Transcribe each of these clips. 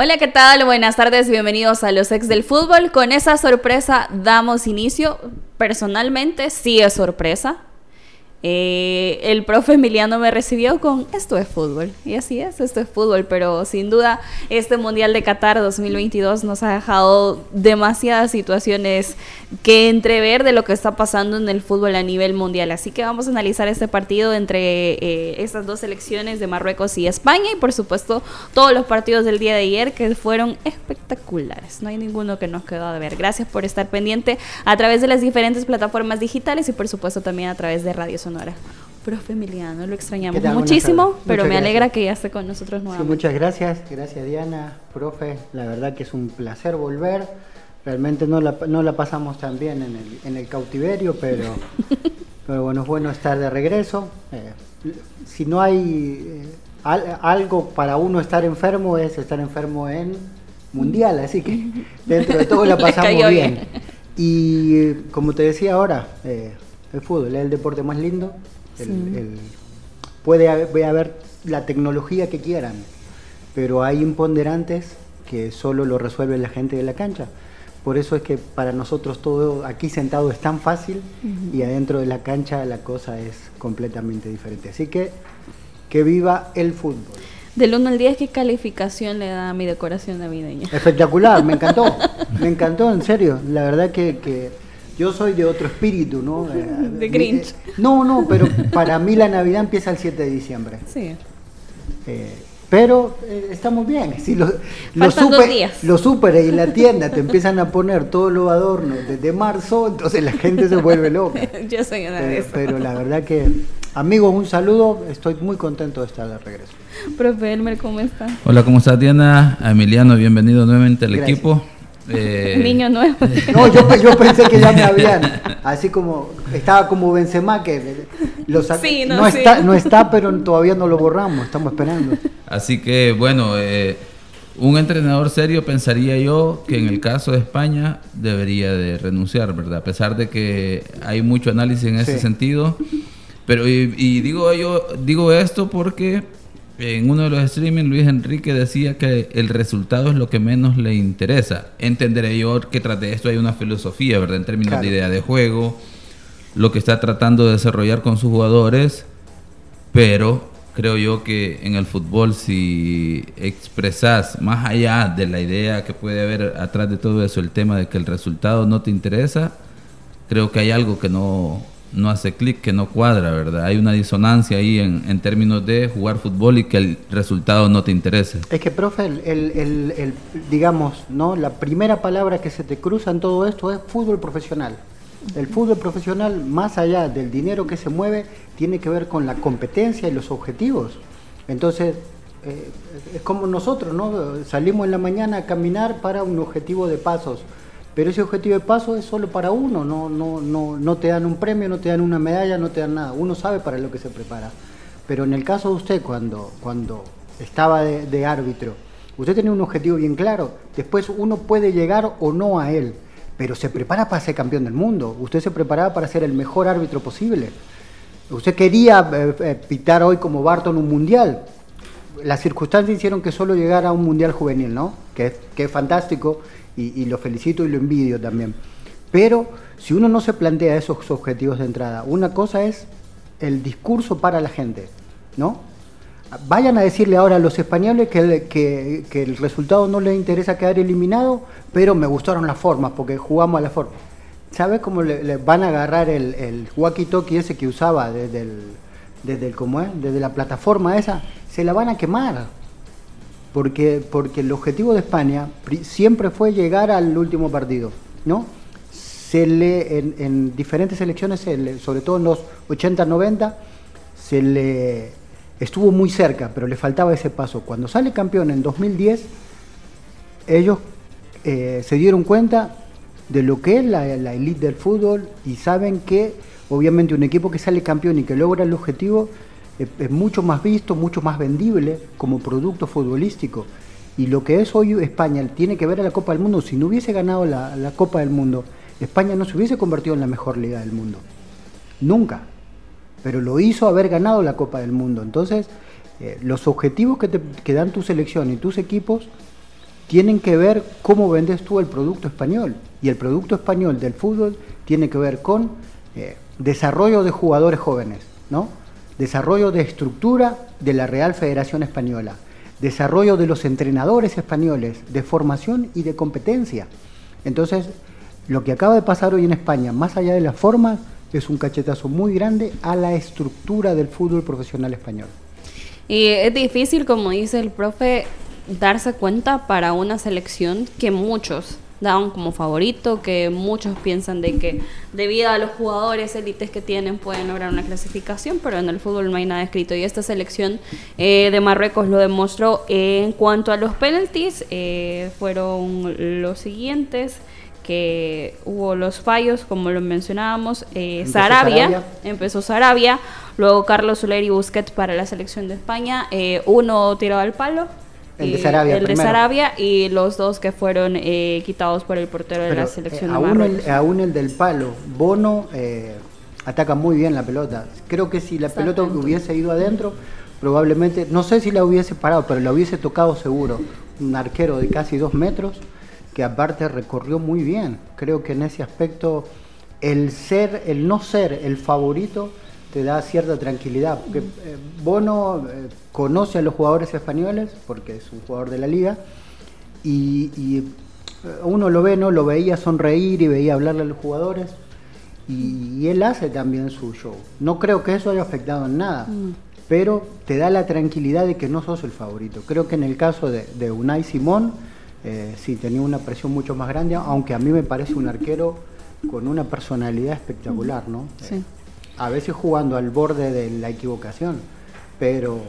Hola, ¿qué tal? Buenas tardes, bienvenidos a los ex del fútbol. Con esa sorpresa damos inicio. Personalmente sí es sorpresa. Eh, el profe Emiliano me recibió con esto es fútbol. Y así es, esto es fútbol. Pero sin duda, este Mundial de Qatar 2022 nos ha dejado demasiadas situaciones que entrever de lo que está pasando en el fútbol a nivel mundial. Así que vamos a analizar este partido entre eh, estas dos selecciones de Marruecos y España. Y por supuesto, todos los partidos del día de ayer que fueron espectaculares. No hay ninguno que nos quedó de ver. Gracias por estar pendiente a través de las diferentes plataformas digitales y por supuesto también a través de Radio Sonora. Profe Emiliano, lo extrañamos muchísimo, pero me alegra que ya esté con nosotros nuevamente. muchas gracias, gracias Diana, profe, la verdad que es un placer volver. Realmente no la, no la pasamos tan bien en el, en el cautiverio, pero, pero bueno, es bueno estar de regreso. Eh, si no hay eh, algo para uno estar enfermo, es estar enfermo en mundial, así que dentro de todo la pasamos bien. Y como te decía ahora, eh, el fútbol es el deporte más lindo. puede haber, la tecnología que quieran, pero hay imponderantes que solo lo resuelve la gente de la cancha. Por eso es que para nosotros todo aquí sentado es tan fácil y adentro de la cancha la cosa es completamente diferente. Así que que viva el fútbol. Del 1 al 10, ¿qué calificación le da a mi decoración navideña? Espectacular, me encantó, me encantó, en serio. La verdad que, que yo soy de otro espíritu, ¿no? De Grinch. Eh, no, no, pero para mí la Navidad empieza el 7 de diciembre. Sí. Eh, pero eh, estamos bien. Si lo, los super, los super y la tienda te empiezan a poner todos los adornos desde marzo, entonces la gente se vuelve loca. Yo soy una pero, de esas. Pero la verdad que, amigos, un saludo. Estoy muy contento de estar de regreso. Profe Elmer, ¿cómo está? Hola, ¿cómo está Diana? Emiliano, bienvenido nuevamente al equipo. Eh... Niño nuevo. No, yo, yo, pensé que ya me habían. Así como estaba como Benzema que lo sí, no, no está, no está, pero todavía no lo borramos. Estamos esperando. Así que bueno, eh, un entrenador serio pensaría yo que en el caso de España debería de renunciar, ¿verdad? A pesar de que hay mucho análisis en ese sentido. Pero y, y digo yo digo esto porque en uno de los streaming Luis Enrique decía que el resultado es lo que menos le interesa. Entenderé yo que tras de esto hay una filosofía, ¿verdad? En términos de idea de juego, lo que está tratando de desarrollar con sus jugadores, pero creo yo que en el fútbol si expresas más allá de la idea que puede haber atrás de todo eso, el tema de que el resultado no te interesa, creo que hay algo que no no hace clic, que no cuadra, ¿verdad? Hay una disonancia ahí en, en, términos de jugar fútbol y que el resultado no te interese. Es que, profe, el, el, el, digamos, ¿no? La primera palabra que se te cruza en todo esto es fútbol profesional. El fútbol profesional, más allá del dinero que se mueve, tiene que ver con la competencia y los objetivos. Entonces, eh, es como nosotros, ¿no? Salimos en la mañana a caminar para un objetivo de pasos pero ese objetivo de paso es solo para uno, no, no, no, no te dan un premio, no te dan una medalla, no te dan nada, uno sabe para lo que se prepara. Pero en el caso de usted, cuando, cuando estaba de, árbitro, usted tenía un objetivo bien claro, después uno puede llegar o no a él, pero se prepara para ser campeón del mundo, usted se preparaba para ser el mejor árbitro posible. Usted quería eh, eh, pitar hoy como Barton un mundial. Las circunstancias hicieron que solo llegara a un mundial juvenil, ¿no? Que, que es fantástico y, y, lo felicito y lo envidio también. Pero si uno no se plantea esos objetivos de entrada, una cosa es el discurso para la gente, ¿no? Vayan a decirle ahora a los españoles que el, que, el resultado no les interesa quedar eliminado, pero me gustaron las formas, porque jugamos a la forma. ¿Sabes cómo le, le, van a agarrar el, el walkie-talkie ese que usaba desde el, desde el, ¿cómo es? Desde la plataforma esa? Se la van a quemar porque, porque el objetivo de España siempre fue llegar al último partido, ¿no? Se le, en, en diferentes elecciones, le, sobre todo en los 80-90, se le estuvo muy cerca, pero le faltaba ese paso. Cuando sale campeón en 2010, ellos eh, se dieron cuenta de lo que es la, la elite del fútbol y saben que obviamente un equipo que sale campeón y que logra el objetivo es, mucho más visto, mucho más vendible como producto futbolístico. Y lo que es hoy España tiene que ver a la Copa del Mundo. Si no hubiese ganado la, Copa del Mundo, España no se hubiese convertido en la mejor liga del mundo. Nunca. Pero lo hizo haber ganado la Copa del Mundo. Entonces, eh, los objetivos que, te, dan tu selección y tus equipos tienen que ver cómo vendes tú el producto español. Y el producto español del fútbol tiene que ver con eh, desarrollo de jugadores jóvenes, ¿no? Desarrollo de estructura de la Real Federación Española, desarrollo de los entrenadores españoles, de formación y de competencia. Entonces, lo que acaba de pasar hoy en España, más allá de la forma, es un cachetazo muy grande a la estructura del fútbol profesional español. Y es difícil, como dice el profe, darse cuenta para una selección que muchos dan como favorito, que muchos piensan de que debido a los jugadores élites que tienen pueden lograr una clasificación, pero en el fútbol no hay nada escrito. Y esta selección eh, de Marruecos lo demostró. en cuanto a los penaltis, eh, fueron los siguientes que hubo los fallos, como lo mencionábamos, eh, Sarabia, empezó Sarabia, luego Carlos Soler y Busquets para la selección de España, eh, uno tiró al palo, el de Sarabia, el de Sarabia y los dos que fueron eh, quitados por el portero de la selección de aún el, aún el del palo, Bono ataca muy bien la pelota. Creo que si la pelota hubiese ido adentro, probablemente, no sé si la hubiese parado, pero la hubiese tocado seguro. Un arquero de casi dos metros que aparte recorrió muy bien. Creo que en ese aspecto el ser, el no ser el favorito te da cierta tranquilidad. Porque eh, Bono eh, conoce a los jugadores españoles, porque es un jugador de la liga, y, eh, uno lo ve, ¿no? Lo veía sonreír y veía hablarle a los jugadores, y, él hace también su show. No creo que eso haya afectado en nada. Mm. Pero te da la tranquilidad de que no sos el favorito. Creo que en el caso de, de Unai Simón, eh, sí, tenía una presión mucho más grande, aunque a mí me parece un arquero con una personalidad espectacular, ¿no? Eh, a veces jugando al borde de la equivocación, pero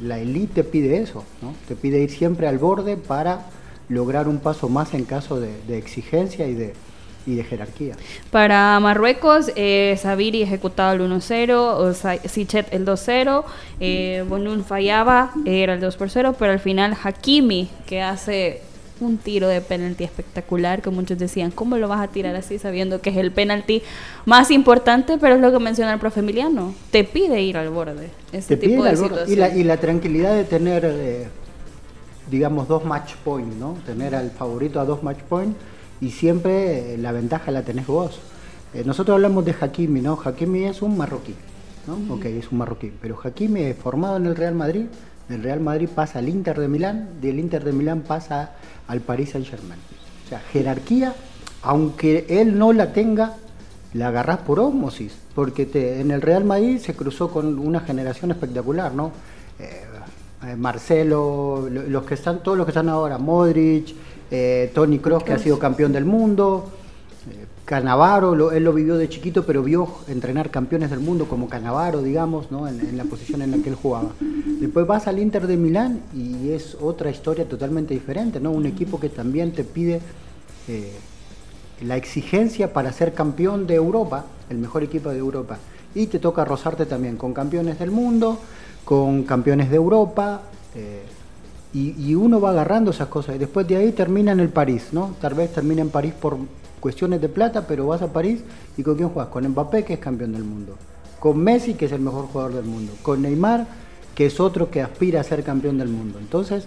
la elite te pide eso, ¿no? Te pide ir siempre al borde para lograr un paso más en caso de, exigencia y de, y de jerarquía. Para Marruecos, eh, Sabiri ejecutaba el 1-0, Sichet el 2-0, eh, Bonun fallaba, era el 2 0, pero al final Hakimi, que hace un tiro de penalti espectacular que muchos decían, ¿cómo lo vas a tirar así sabiendo que es el penalti más importante? Pero es lo que menciona el profe Emiliano, te pide ir al borde. Este tipo de Y, la, y la tranquilidad de tener, eh, digamos, dos match points, ¿no? Tener al favorito a dos match points y siempre eh, la ventaja la tenés vos. Eh, nosotros hablamos de Hakimi, ¿no? Hakimi es un marroquí, ¿no? Ok, es un marroquí, pero Hakimi es formado en el Real Madrid, del Real Madrid pasa al Inter de Milán, del Inter de Milán pasa al Paris Saint Germain. O sea, jerarquía, aunque él no la tenga, la agarrás por ósmosis, porque te, en el Real Madrid se cruzó con una generación espectacular, ¿no? Eh, eh, Marcelo, los que están, todos los que están ahora, Modric, eh, Tony Kroos, que ha sido campeón del mundo, Canavaro, él lo vivió de chiquito, pero vio entrenar campeones del mundo como Canavaro, digamos, ¿no? en, la posición en la que él jugaba. Después vas al Inter de Milán y es otra historia totalmente diferente, ¿no? Un equipo que también te pide eh, la exigencia para ser campeón de Europa, el mejor equipo de Europa. Y te toca rozarte también con campeones del mundo, con campeones de Europa. Eh, y, uno va agarrando esas cosas. Y después de ahí termina en el París, ¿no? Tal vez termina en París por cuestiones de plata, pero vas a París y ¿con quién juegas? Con Mbappé, que es campeón del mundo. Con Messi, que es el mejor jugador del mundo. Con Neymar, que es otro que aspira a ser campeón del mundo. Entonces,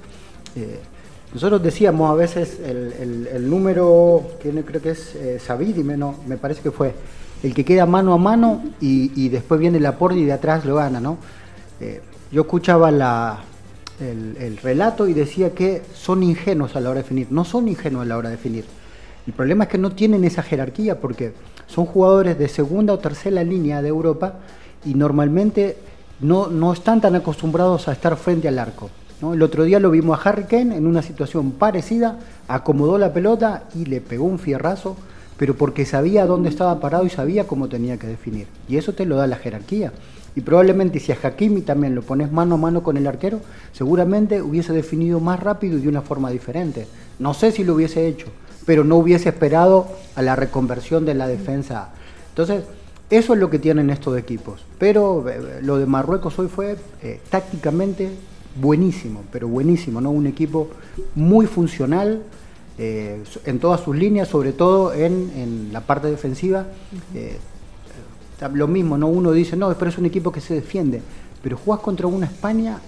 eh, nosotros decíamos a veces el, número, que creo que es eh, no, me parece que fue el que queda mano a mano y, después viene el aporte y de atrás lo gana, ¿no? Eh, yo escuchaba la, el, el, relato y decía que son ingenuos a la hora de definir. No son ingenuos a la hora de definir. El problema es que no tienen esa jerarquía porque son jugadores de segunda o tercera línea de Europa y normalmente no, no están tan acostumbrados a estar frente al arco. El otro día lo vimos a Harry Kane en una situación parecida, acomodó la pelota y le pegó un fierrazo, pero porque sabía dónde estaba parado y sabía cómo tenía que definir. Y eso te lo da la jerarquía. Y probablemente si a Hakimi también lo pones mano a mano con el arquero, seguramente hubiese definido más rápido y de una forma diferente. No sé si lo hubiese hecho, pero no hubiese esperado a la reconversión de la defensa. Entonces, Eso es lo que tienen estos equipos. Pero eh, lo de Marruecos hoy fue eh, tácticamente buenísimo, pero buenísimo, ¿no? Un equipo muy funcional eh, en todas sus líneas, sobre todo en, la parte defensiva. lo mismo, ¿no? Uno dice, no, pero es un equipo que se defiende. Pero jugás contra una España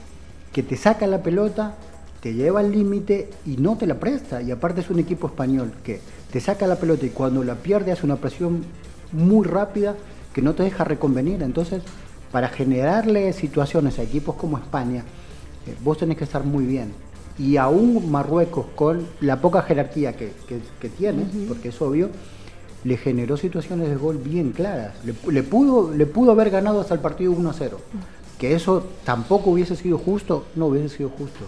que te saca la pelota, te lleva al límite y no te la presta. Y aparte es un equipo español que te saca la pelota y cuando la pierde hace una presión muy rápida que no te deja reconvenir. Entonces, para generarle situaciones a equipos como España, eh, vos tenés que estar muy bien. Y aún Marruecos, con la poca jerarquía que, tiene, porque es obvio, le generó situaciones de gol bien claras. Le, pudo, le pudo haber ganado hasta el partido 1 a 0. Que eso tampoco hubiese sido justo, no hubiese sido justo.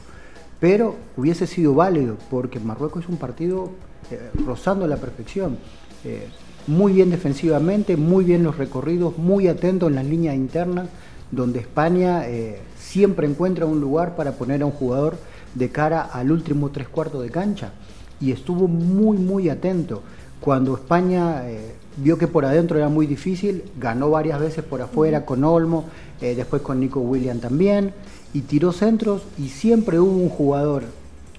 Pero hubiese sido válido, porque Marruecos es un partido eh, rozando la perfección. Eh, muy bien defensivamente, muy bien los recorridos, muy atento en las líneas internas, donde España eh, siempre encuentra un lugar para poner a un jugador de cara al último tres cuartos de cancha. Y estuvo muy, muy atento. Cuando España eh, vio que por adentro era muy difícil, ganó varias veces por afuera con Olmo, después con Nico William también, y tiró centros y siempre hubo un jugador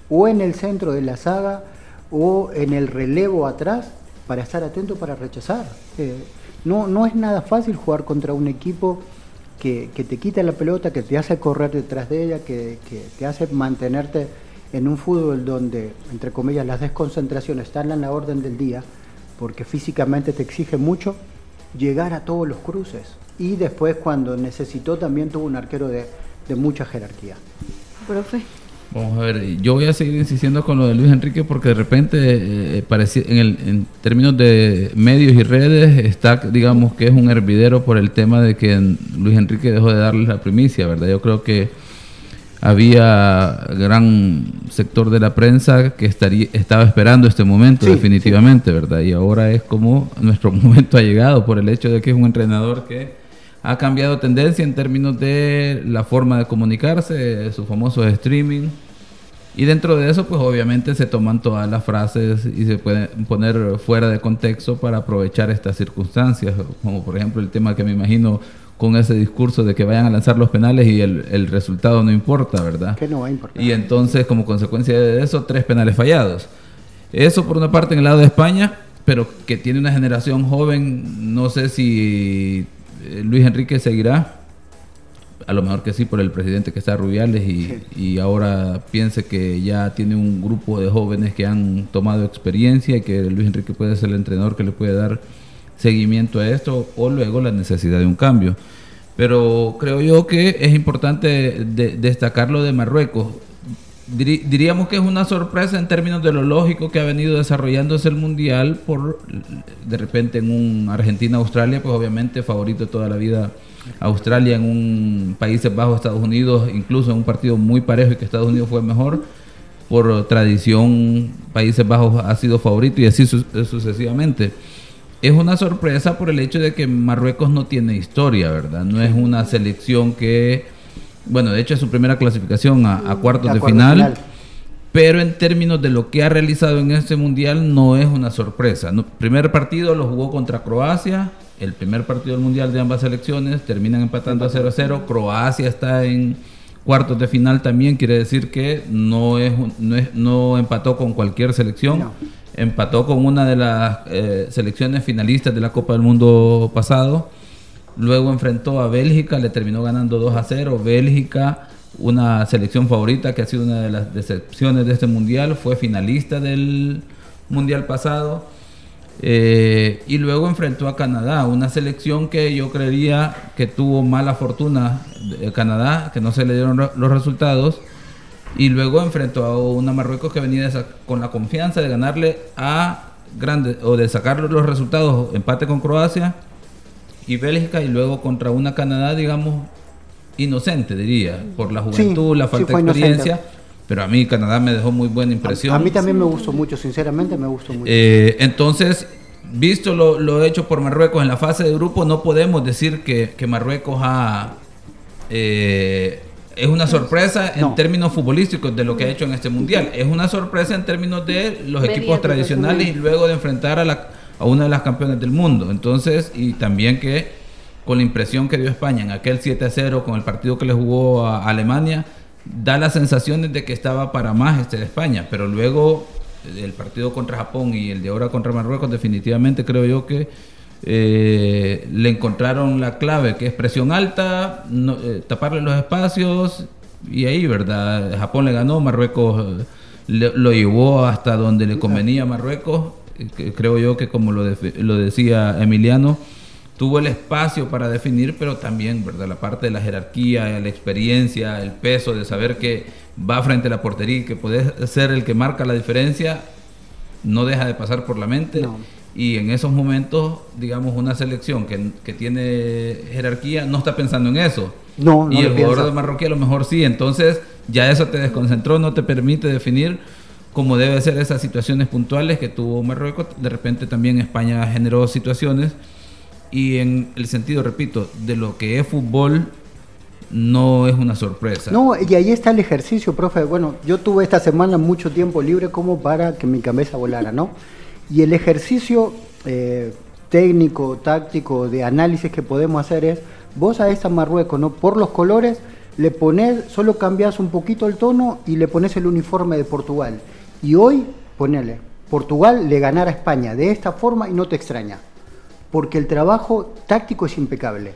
o en el centro de la saga o en el relevo atrás para estar atento para rechazar. Eh, no, no es nada fácil jugar contra un equipo que, te quita la pelota, que te hace correr detrás de ella, que, te hace mantenerte en un fútbol donde, entre comillas, las desconcentraciones están en la orden del día, porque físicamente te exige mucho, llegar a todos los cruces. Y después cuando necesitó también tuvo un arquero de, de mucha jerarquía. Profe. Vamos a ver, yo voy a seguir insistiendo con lo de Luis Enrique porque de repente, eh, en, el, en términos de medios y redes, está, digamos, que es un hervidero por el tema de que Luis Enrique dejó de darles la primicia, ¿verdad? Yo creo que había gran sector de la prensa que estaría, estaba esperando este momento definitivamente, ¿verdad? Y ahora es como nuestro momento ha llegado por el hecho de que es un entrenador que ha cambiado tendencia en términos de la forma de comunicarse, su famoso streaming. Y dentro de eso, pues obviamente se toman todas las frases y se pueden poner fuera de contexto para aprovechar estas circunstancias, como por ejemplo el tema que me imagino con ese discurso de que vayan a lanzar los penales y el, resultado no importa, ¿verdad? Que no va a importar. Y entonces, como consecuencia de eso, tres penales fallados. Eso por una parte en el lado de España, pero que tiene una generación joven, no sé si Luis Enrique seguirá, a lo mejor que sí por el presidente que está Rubiales y, ahora piense que ya tiene un grupo de jóvenes que han tomado experiencia y que Luis Enrique puede ser el entrenador que le puede dar seguimiento a esto o luego la necesidad de un cambio. Pero creo yo que es importante destacar lo de Marruecos diríamos que es una sorpresa en términos de lo lógico que ha venido desarrollándose el mundial por de repente en un Argentina-Australia, pues obviamente favorito toda la vida Australia en un Países Bajos, Estados Unidos, incluso en un partido muy parejo y que Estados Unidos fue mejor. Por tradición, Países Bajos ha sido favorito y así sucesivamente. Es una sorpresa por el hecho de que Marruecos no tiene historia, ¿verdad? No es una selección que bueno, de hecho es su primera clasificación a, cuartos de final, pero en términos de lo que ha realizado en este mundial no es una sorpresa. No, primer partido lo jugó contra Croacia, el primer partido del mundial de ambas selecciones, terminan empatando a 0 a 0, Croacia está en cuartos de final también, quiere decir que no, es, no, es, no empató con cualquier selección. Empató con una de las eh, selecciones finalistas de la Copa del Mundo pasado Luego enfrentó a Bélgica, le terminó ganando 2 a 0. Bélgica, una selección favorita que ha sido una de las decepciones de este mundial, fue finalista del mundial pasado. Eh, y luego enfrentó a Canadá, una selección que yo creería que tuvo mala fortuna Canadá, que no se le dieron los resultados. Y luego enfrentó a una Marruecos que venía con la confianza de ganarle a grandes o de sacar los resultados, empate con Croacia y Bélgica y luego contra una Canadá, digamos, inocente, diría, por la juventud, la falta de experiencia. Pero a mí Canadá me dejó muy buena impresión. A, mí también me gustó mucho, sinceramente me gustó mucho. Eh, entonces, visto lo, hecho por Marruecos en la fase de grupo, no podemos decir que, Marruecos ha, eh, es una sorpresa en términos futbolísticos de lo que ha hecho en este mundial. Es una sorpresa en términos de los equipos tradicionales y luego de enfrentar a la a una de las campeones del mundo. Entonces, y también que con la impresión que dio España en aquel 7 a 0 con el partido que le jugó a Alemania, da las sensaciones de que estaba para más este de España, pero luego el partido contra Japón y el de ahora contra Marruecos, definitivamente creo yo que eh, le encontraron la clave, que es presión alta, eh, taparle los espacios y ahí, ¿verdad? Japón le ganó, Marruecos lo llevó hasta donde le convenía a Marruecos, creo yo que como lo, lo decía Emiliano, tuvo el espacio para definir, pero también, ¿verdad? La parte de la jerarquía, la experiencia, el peso de saber que va frente a la portería y que puede ser el que marca la diferencia, no deja de pasar por la mente. Y en esos momentos, digamos, una selección que, que, tiene jerarquía no está pensando en eso. No, y el jugador de Marroquí a lo mejor sí. Entonces, ya eso te desconcentró, no te permite definir cómo debe ser esas situaciones puntuales que tuvo Marruecos. De repente también España generó situaciones y en el sentido, repito, de lo que es fútbol, no es una sorpresa. No, y ahí está el ejercicio, profe. Bueno, yo tuve esta semana mucho tiempo libre como para que mi cabeza volara, ¿no? Y el ejercicio eh, técnico, táctico, de análisis que podemos hacer es, vos a esta Marruecos, ¿no? Por los colores, le pones, solo cambias un poquito el tono y le pones el uniforme de Portugal. Y hoy, ponele, Portugal le ganara a España de esta forma y no te extraña porque el trabajo táctico es impecable.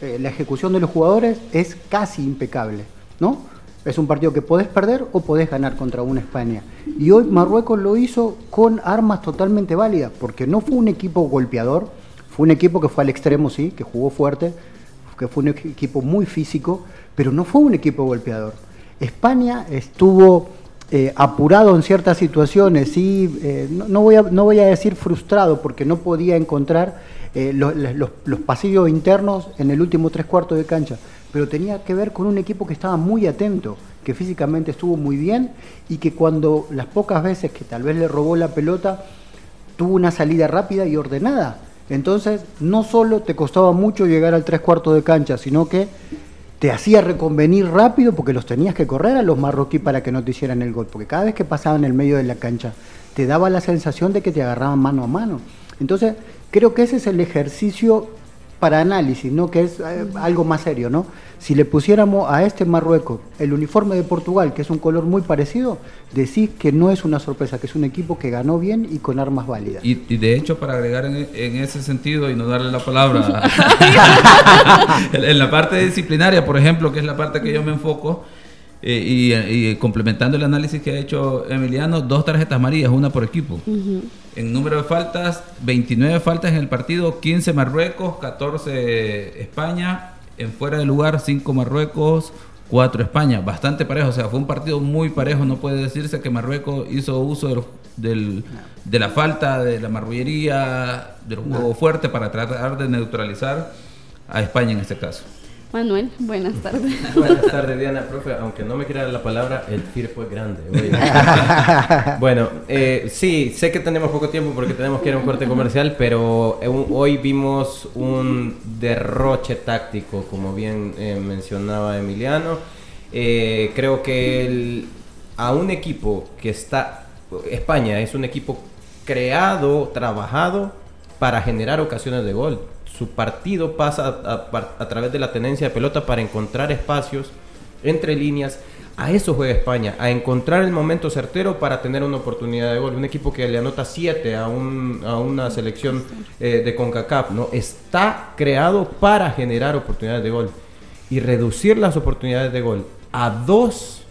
Eh, la ejecución de los jugadores es casi impecable, ¿no? Es un partido que podés perder o podés ganar contra una España. Y hoy Marruecos lo hizo con armas totalmente válidas, porque no fue un equipo golpeador, fue un equipo que fue al extremo, sí, que jugó fuerte, que fue un equipo muy físico, pero no fue un equipo golpeador. España estuvo eh, apurado en ciertas situaciones, sí, eh, no, voy a, no voy a decir frustrado porque no podía encontrar eh, los, pasillos internos en el último tres cuartos de cancha, pero tenía que ver con un equipo que estaba muy atento, que físicamente estuvo muy bien y que cuando las pocas veces que tal vez le robó la pelota, tuvo una salida rápida y ordenada. Entonces, no solo te costaba mucho llegar al tres cuartos de cancha, sino que te hacía reconvenir rápido porque los tenías que correr a los marroquíes para que no te hicieran el gol, porque cada vez que pasaban en el medio de la cancha te daba la sensación de que te agarraban mano a mano. Entonces, creo que ese es el ejercicio para análisis, ¿no? Que es eh, algo más serio, ¿no? Si le pusiéramos a este Marruecos el uniforme de Portugal, que es un color muy parecido, decís que no es una sorpresa, que es un equipo que ganó bien y con armas válidas. Y, de hecho, para agregar en, ese sentido y no darle la palabra, en la parte disciplinaria, por ejemplo, que es la parte que yo me enfoco, eh, y, complementando el análisis que ha hecho Emiliano, dos tarjetas amarillas, una por equipo. En número de faltas, 29 faltas en el partido, 15 Marruecos, 14 España, en fuera de lugar 5 Marruecos, 4 España. Bastante parejo, o sea, fue un partido muy parejo. No puede decirse que Marruecos hizo uso del, de la falta, de la marrullería, del juego fuerte para tratar de neutralizar a España en este caso. Manuel, buenas tardes. buenas tardes, Diana, profe. Aunque no me quiera dar la palabra, el FIR fue grande. bueno, eh, sí, sé que tenemos poco tiempo porque tenemos que ir a un corte comercial, pero eh, hoy vimos un derroche táctico, como bien eh, mencionaba Emiliano. creo que a un equipo que está, España es un equipo creado, trabajado para generar ocasiones de gol su partido pasa a, través de la tenencia de pelota para encontrar espacios entre líneas. A eso juega España, a encontrar el momento certero para tener una oportunidad de gol. Un equipo que le anota 7 a, un, a una selección eh, de CONCACAF, ¿no? Está creado para generar oportunidades de gol. Y reducir las oportunidades de gol a dos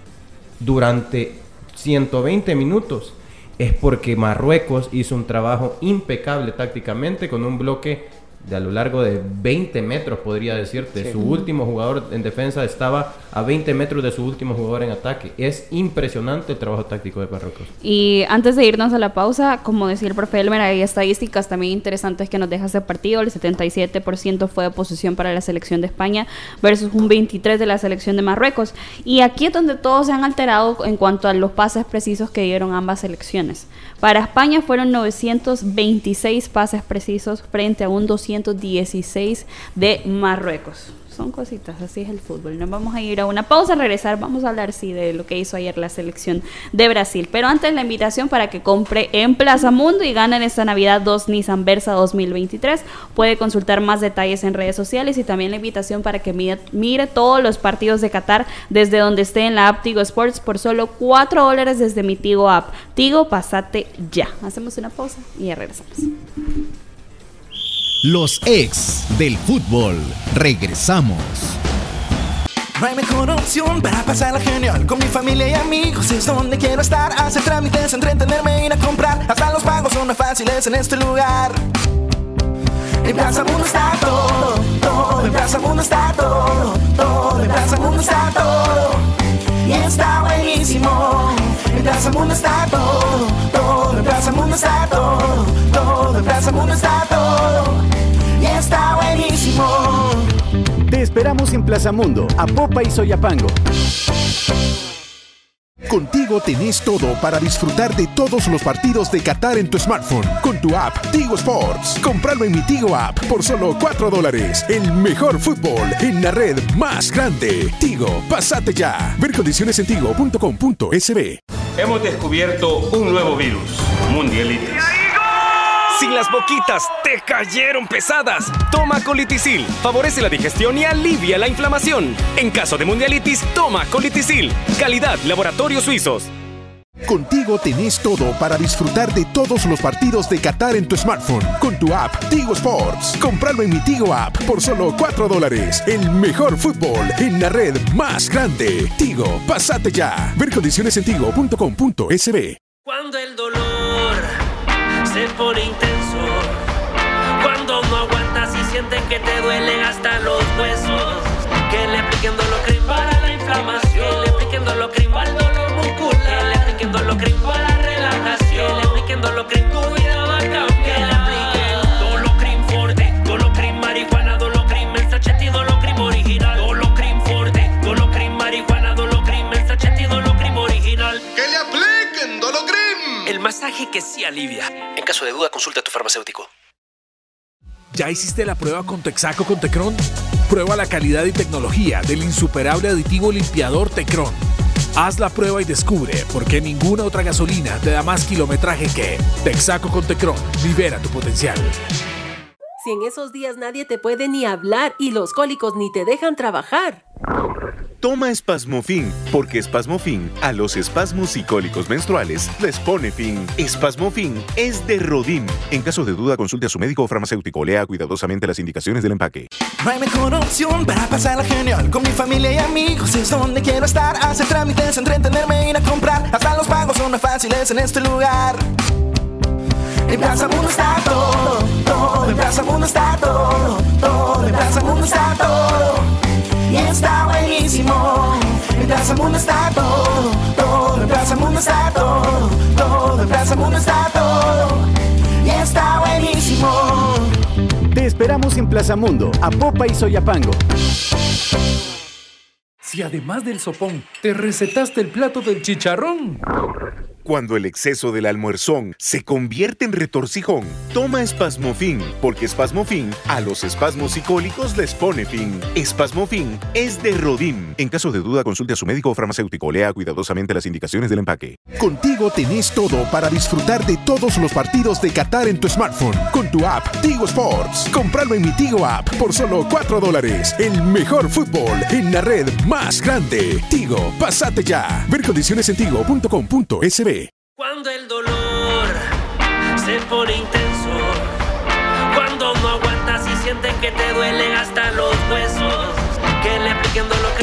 durante 120 minutos es porque Marruecos hizo un trabajo impecable tácticamente con un bloque de a lo largo de 20 metros, podría decirte. Su último jugador en defensa estaba a 20 metros de su último jugador en ataque. Es impresionante el trabajo táctico de Marruecos. Y antes de irnos a la pausa, como decía el profe Elmer, hay estadísticas también interesantes que nos deja ese partido. El 77% fue de posición para la selección de España versus un 23% de la selección de Marruecos. Y aquí es donde todos se han alterado en cuanto a los pases precisos que dieron ambas selecciones. Para España fueron 926 pases precisos frente a un 200 1916 de Marruecos son cositas, así es el fútbol. Nos vamos a ir a una pausa, regresar, vamos a hablar sí de lo que hizo ayer la selección de Brasil. Pero antes la invitación para que compre en Plaza Mundo y ganen esta Navidad dos Nissan Versa 2023. Puede consultar más detalles en redes sociales y también la invitación para que mire, todos los partidos de Qatar desde donde esté en la app Tigo Sports por solo 4 dólares desde mi Tigo app. Tigo, pasate ya. Hacemos una pausa y ya regresamos. Los ex del fútbol. Regresamos. No hay mejor opción para pasarla genial. Con mi familia y amigos es donde quiero estar. Hacer trámites, entretenerme, ir a comprar. Hasta los pagos son más fáciles en este lugar. En Plaza Mundo está todo, todo. En Plaza Mundo está todo, todo. En Plaza Mundo está todo. Y está buenísimo. En Plaza Mundo está todo, todo. En Plaza Mundo está todo, Plaza Mundo, a Popa y Soyapango. Contigo tenés todo para disfrutar de todos los partidos de Qatar en tu smartphone con tu app Tigo Sports. Compralo en mi Tigo app por solo 4 dólares. El mejor fútbol en la red más grande. Tigo, pasate ya. Ver condiciones en tigo.com.sb. Hemos descubierto un nuevo virus, mundialitis si las boquitas te cayeron pesadas, toma colitisil. Favorece la digestión y alivia la inflamación. En caso de mundialitis, toma colitisil. Calidad Laboratorios Suizos. Contigo tenés todo para disfrutar de todos los partidos de Qatar en tu smartphone con tu app Tigo Sports. Compralo en mi Tigo app por solo 4 dólares. El mejor fútbol en la red más grande. Tigo, pasate ya. Ver condiciones en tigo.com.sb. Cuando el dolor se pone intenso. No aguantas y sienten que te duelen hasta los huesos. Que le apliquen dolocrin para la inflamación. Que le apliquen dolocrin para el dolor muscular. Que le apliquen dolocrin para la relajación. Que le apliquen dolocrin, tu vida va a cambiar. Que le apliquen dolocrin forte, dolocrin marihuana, dolocrin mensachete y dolocrin original. Dolocrin forte, dolocrin marihuana, dolocrin mensachete y dolocrin original. Que le apliquen dolocrin. El masaje que sí alivia. En caso de duda, consulta a tu farmacéutico. ¿Ya hiciste la prueba con Texaco con Tecron? Prueba la calidad y tecnología del insuperable aditivo limpiador Tecron. Haz la prueba y descubre por qué ninguna otra gasolina te da más kilometraje que Texaco con Tecron. Libera tu potencial. Si en esos días nadie te puede ni hablar y los cólicos ni te dejan trabajar. Toma Espasmofin, porque Espasmofin a los espasmos y cólicos menstruales les pone fin. Espasmofin es de Rodim. En caso de duda, consulte a su médico o farmacéutico. Lea cuidadosamente las indicaciones del empaque. No hay mejor opción para pasarla genial. Con mi familia y amigos es donde quiero estar. Hacer trámites, entretenerme, ir a comprar. Hasta los pagos son más fáciles en este lugar. En Plaza Mundo está todo, todo. En Plaza Mundo está todo, todo. En Plaza Mundo está todo y está buenísimo. En Plaza Mundo está todo, todo. En Plaza Mundo está todo, todo. En Plaza Mundo está todo y está buenísimo. Te esperamos en Plaza Mundo, a Popa y Soyapango. Si además del sopón te recetaste el plato del chicharrón. Cuando el exceso del almuerzón se convierte en retorcijón, toma Espasmofin, porque Espasmofin a los espasmos psicólicos les pone fin. Espasmofin es de Rodim. En caso de duda, consulte a su médico o farmacéutico. Lea cuidadosamente las indicaciones del empaque. Contigo tenés todo para disfrutar de todos los partidos de Qatar en tu smartphone con tu app Tigo Sports. Compralo en mi Tigo app por solo 4 dólares. El mejor fútbol en la red más grande. Tigo, pasate ya. Ver condiciones en tigo.com.sb. Cuando el dolor se pone intenso, cuando no aguantas y sienten que te duelen hasta los huesos, que le apliquen dolocrin para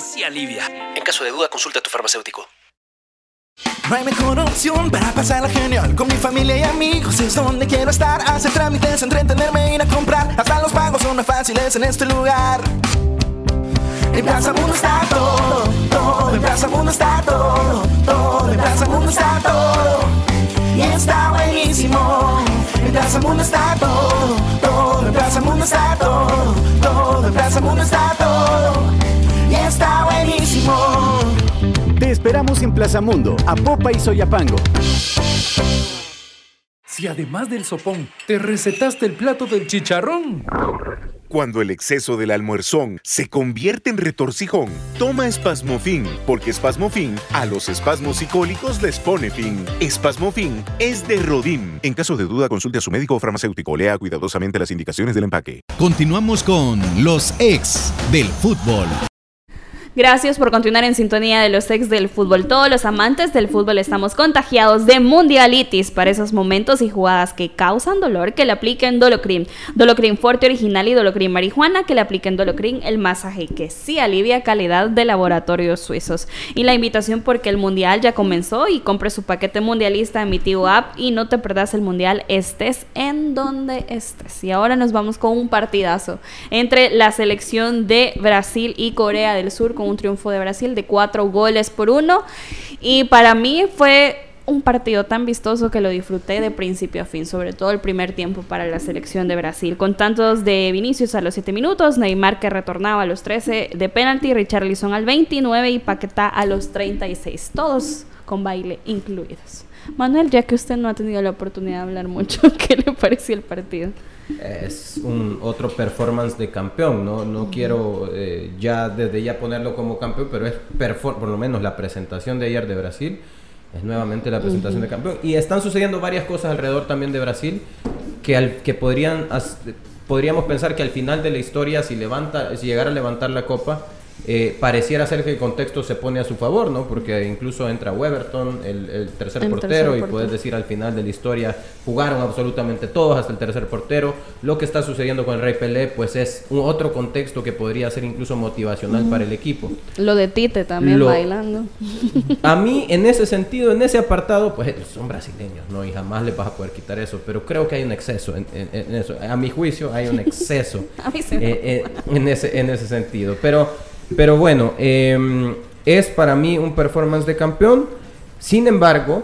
sí alivia. En caso de duda, consulta a tu farmacéutico. No hay mejor opción para pasarla genial Con mi familia y amigos es donde quiero estar Hacer trámites, entretenerme, ir a comprar Hasta los pagos son más fáciles en este lugar En Plaza Mundo está todo, todo. En Plaza Mundo está todo, todo. En Plaza Mundo está todo. Y está buenísimo. En Plaza Mundo está todo, todo. En Plaza Mundo está todo, todo. En Plaza Mundo está todo. Y está buenísimo. Te esperamos en Plaza Mundo, Popa y Soyapango. Si además del sopón te recetaste el plato del chicharrón. Cuando el exceso del almuerzón se convierte en retorcijón, toma Espasmofin, porque Espasmofin a los espasmos psicólicos les pone fin. Espasmofin es de Rodim. En caso de duda, consulte a su médico o farmacéutico. Lea cuidadosamente las indicaciones del empaque. Continuamos con los ex del fútbol. Gracias por continuar en sintonía de los ex del fútbol. Todos los amantes del fútbol estamos contagiados de mundialitis para esos momentos y jugadas que causan dolor que le apliquen Dolocrin. Dolocrin fuerte original y Dolocrin marihuana que le apliquen Dolocrin el masaje que sí alivia calidad de laboratorios suizos. Y la invitación porque el mundial ya comenzó y compre su paquete mundialista en mi tío app y no te perdas el mundial estés en donde estés. Y ahora nos vamos con un partidazo entre la selección de Brasil y Corea del Sur con un triunfo de Brasil de cuatro goles por uno. Y para mí fue un partido tan vistoso que lo disfruté de principio a fin, sobre todo el primer tiempo para la selección de Brasil, con tantos de Vinicius a los 7 minutos, Neymar que retornaba a los 13 de penalti, Richarlison al 29 y Paquetá a los 36, todos con baile incluidos. Manuel, ya que usted no ha tenido la oportunidad de hablar mucho, ¿qué le pareció el partido? Es un otro performance de campeón, no, no quiero eh, ya desde ya ponerlo como campeón, pero es por lo menos la presentación de ayer de Brasil es nuevamente la presentación de campeón. Y están sucediendo varias cosas alrededor también de Brasil que al, que podrían podríamos pensar que al final de la historia si levanta si llegara a levantar la copa eh, pareciera ser que el contexto se pone a su favor, ¿no? Porque incluso entra Weberton, el, tercer portero, y puedes decir al final de la historia, jugaron absolutamente todos hasta el tercer portero. Lo que está sucediendo con el Rey Pelé, pues es un otro contexto que podría ser incluso motivacional para el equipo. Lo de Tite también bailando. A mí, en ese sentido, en ese apartado, pues son brasileños, ¿no? Y jamás les vas a poder quitar eso, pero creo que hay un exceso en, eso. A mi juicio, hay un exceso eh, eh, en, ese, en ese sentido. Pero pero bueno, em, es para mí un performance de campeón. Sin embargo,